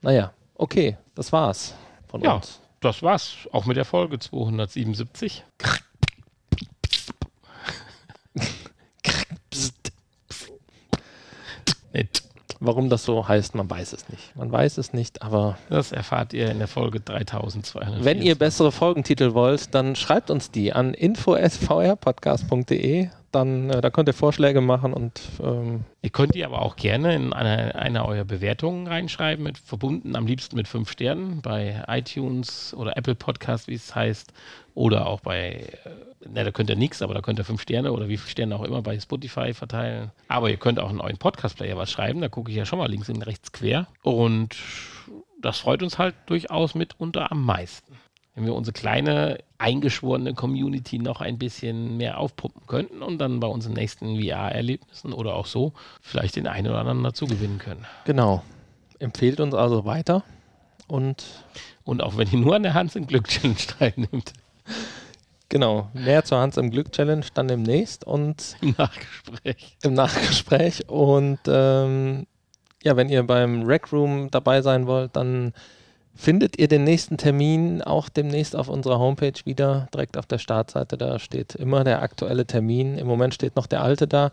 Naja, okay, das war's von ja, uns. Das war's. Auch mit der Folge 277. Nicht. Warum das so heißt, man weiß es nicht. Man weiß es nicht, aber. Das erfahrt ihr in der Folge 3200. Wenn ihr bessere Folgentitel wollt, dann schreibt uns die an info.vrpodcast.de. dann äh, da könnt ihr Vorschläge machen und ähm ihr könnt die aber auch gerne in einer, einer eurer Bewertungen reinschreiben, mit verbunden am liebsten mit fünf Sternen bei iTunes oder Apple Podcast, wie es heißt, oder auch bei, äh, ne, da könnt ihr nichts, aber da könnt ihr fünf Sterne oder wie viele Sterne auch immer bei Spotify verteilen. Aber ihr könnt auch in euren Podcast-Player was schreiben, da gucke ich ja schon mal links und rechts quer. Und das freut uns halt durchaus mitunter am meisten wenn wir unsere kleine eingeschworene Community noch ein bisschen mehr aufpumpen könnten und dann bei unseren nächsten VR-Erlebnissen oder auch so vielleicht den einen oder anderen dazu gewinnen können. Genau. Empfehlt uns also weiter und und auch wenn ihr nur an der Hans im Glück Challenge teilnimmt. Genau, mehr zur Hans im Glück Challenge dann demnächst und im Nachgespräch. Im Nachgespräch und ähm, ja, wenn ihr beim Rec Room dabei sein wollt, dann findet ihr den nächsten Termin auch demnächst auf unserer Homepage wieder, direkt auf der Startseite. Da steht immer der aktuelle Termin. Im Moment steht noch der alte da.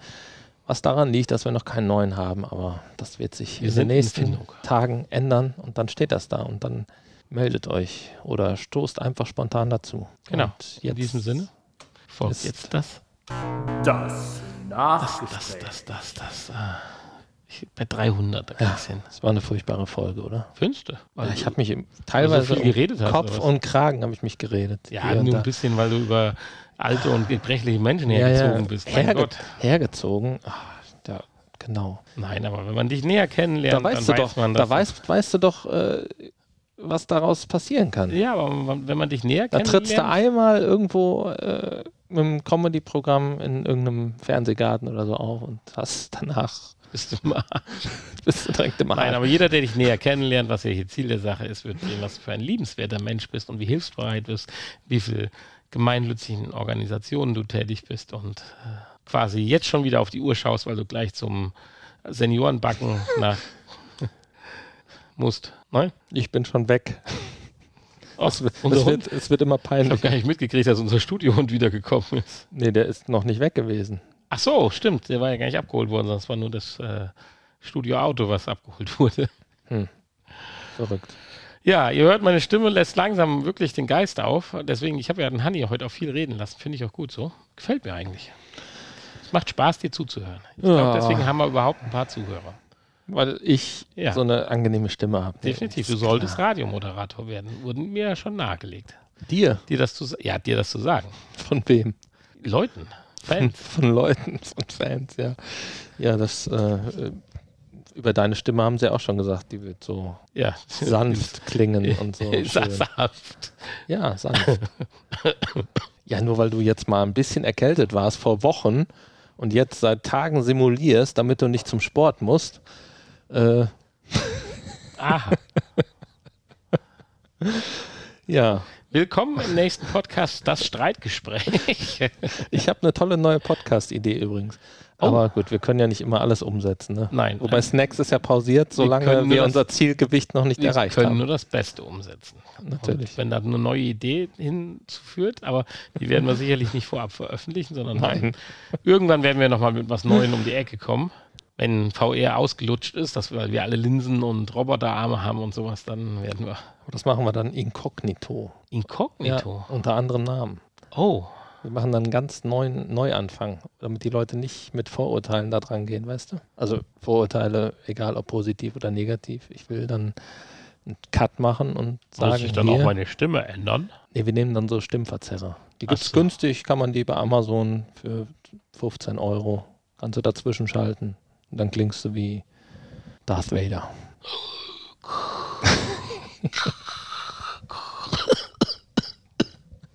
Was daran liegt, dass wir noch keinen neuen haben, aber das wird sich wir in den nächsten in Tagen ändern und dann steht das da und dann meldet euch oder stoßt einfach spontan dazu. Genau. Und in diesem Sinne folgt jetzt das. Das Nachgespräch. Das, das, das, das. das. Ich, bei 300 ja, Das war eine furchtbare Folge, oder? Fünfte. Ja, ich habe mich teilweise so viel geredet hast, Kopf und Kragen habe ich mich geredet. Ja, nur ein bisschen, weil du über alte und gebrechliche Menschen ja, hergezogen bist. Herge Gott. Hergezogen. Ach, ja, genau. Nein, aber wenn man dich näher kennenlernt, da weißt dann du weiß doch, man das. Da weißt, weißt du doch, äh, was daraus passieren kann. Ja, aber wenn man dich näher kennenlernt. Da trittst du einmal irgendwo äh, mit einem Comedy-Programm in irgendeinem Fernsehgarten oder so auf und hast danach bist du Arsch. bist du direkt im. Nein, aber jeder, der dich näher kennenlernt, was ja hier Ziel der Sache ist, wird sehen, was du für ein liebenswerter Mensch bist und wie hilfsbereit bist, wie viel gemeinnützigen Organisationen du tätig bist und äh, quasi jetzt schon wieder auf die Uhr schaust, weil du gleich zum Seniorenbacken nach musst. Nein? Ich bin schon weg. Oh, es, es, wird, es, wird, immer peinlich. Ich habe gar nicht mitgekriegt, dass unser Studiohund wiedergekommen ist. Nee, der ist noch nicht weg gewesen. Ach so, stimmt. Der war ja gar nicht abgeholt worden, es war nur das äh, Studioauto, was abgeholt wurde. Hm. Verrückt. Ja, ihr hört, meine Stimme lässt langsam wirklich den Geist auf. Deswegen, ich habe ja den Hanni heute auch viel reden lassen. Finde ich auch gut so. Gefällt mir eigentlich. Es macht Spaß, dir zuzuhören. Ich ja. glaube, deswegen haben wir überhaupt ein paar Zuhörer. Weil ich ja. so eine angenehme Stimme habe. Definitiv. Du solltest klar. Radiomoderator werden. Wurden mir ja schon nahegelegt. Dir? Dir das zu, ja, dir das zu sagen. Von wem? Leuten. Fans. Von, Leuten, von Fans, ja. Ja, das äh, über deine Stimme haben sie auch schon gesagt, die wird so ja. sanft klingen und so. sanft. Ja, sanft. ja, nur weil du jetzt mal ein bisschen erkältet warst vor Wochen und jetzt seit Tagen simulierst, damit du nicht zum Sport musst. Äh, Aha. ja. Willkommen im nächsten Podcast, das Streitgespräch. ich habe eine tolle neue Podcast-Idee übrigens. Oh. Aber gut, wir können ja nicht immer alles umsetzen. Ne? Nein. Wobei Snacks ist ja pausiert, solange wir, wir unser Zielgewicht noch nicht erreicht haben. Wir können nur das Beste umsetzen. Natürlich. Und wenn da eine neue Idee hinzuführt, aber die werden wir sicherlich nicht vorab veröffentlichen, sondern Nein. irgendwann werden wir nochmal mit was Neuem um die Ecke kommen wenn VR ausgelutscht ist, dass wir, wir alle Linsen und Roboterarme haben und sowas, dann werden wir. Das machen wir dann inkognito. Inkognito? Ja, unter anderem Namen. Oh. Wir machen dann einen ganz neuen Neuanfang, damit die Leute nicht mit Vorurteilen da dran gehen, weißt du? Also Vorurteile, egal ob positiv oder negativ. Ich will dann einen Cut machen und sagen. Muss ich dann hier, auch meine Stimme ändern? Nee, wir nehmen dann so Stimmverzerrer. Die gibt es so. günstig, kann man die bei Amazon für 15 Euro. Kannst du dazwischen schalten. Und dann klingst du wie Darth Vader.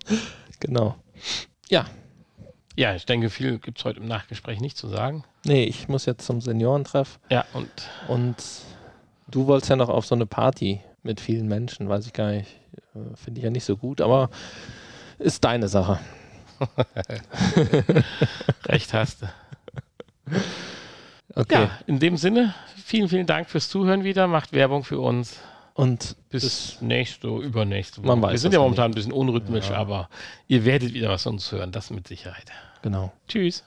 genau. Ja. Ja, ich denke, viel gibt es heute im Nachgespräch nicht zu sagen. Nee, ich muss jetzt zum Seniorentreff. Ja, und? Und du wolltest ja noch auf so eine Party mit vielen Menschen, weiß ich gar nicht. Äh, finde ich ja nicht so gut, aber ist deine Sache. Recht hast du. Okay. Ja, in dem Sinne, vielen, vielen Dank fürs Zuhören wieder. Macht Werbung für uns. Und bis, nächste, übernächste Woche. Wir sind ja momentan nicht. ein bisschen unrhythmisch, ja. aber ihr werdet wieder was von uns hören, das mit Sicherheit. Genau. Tschüss.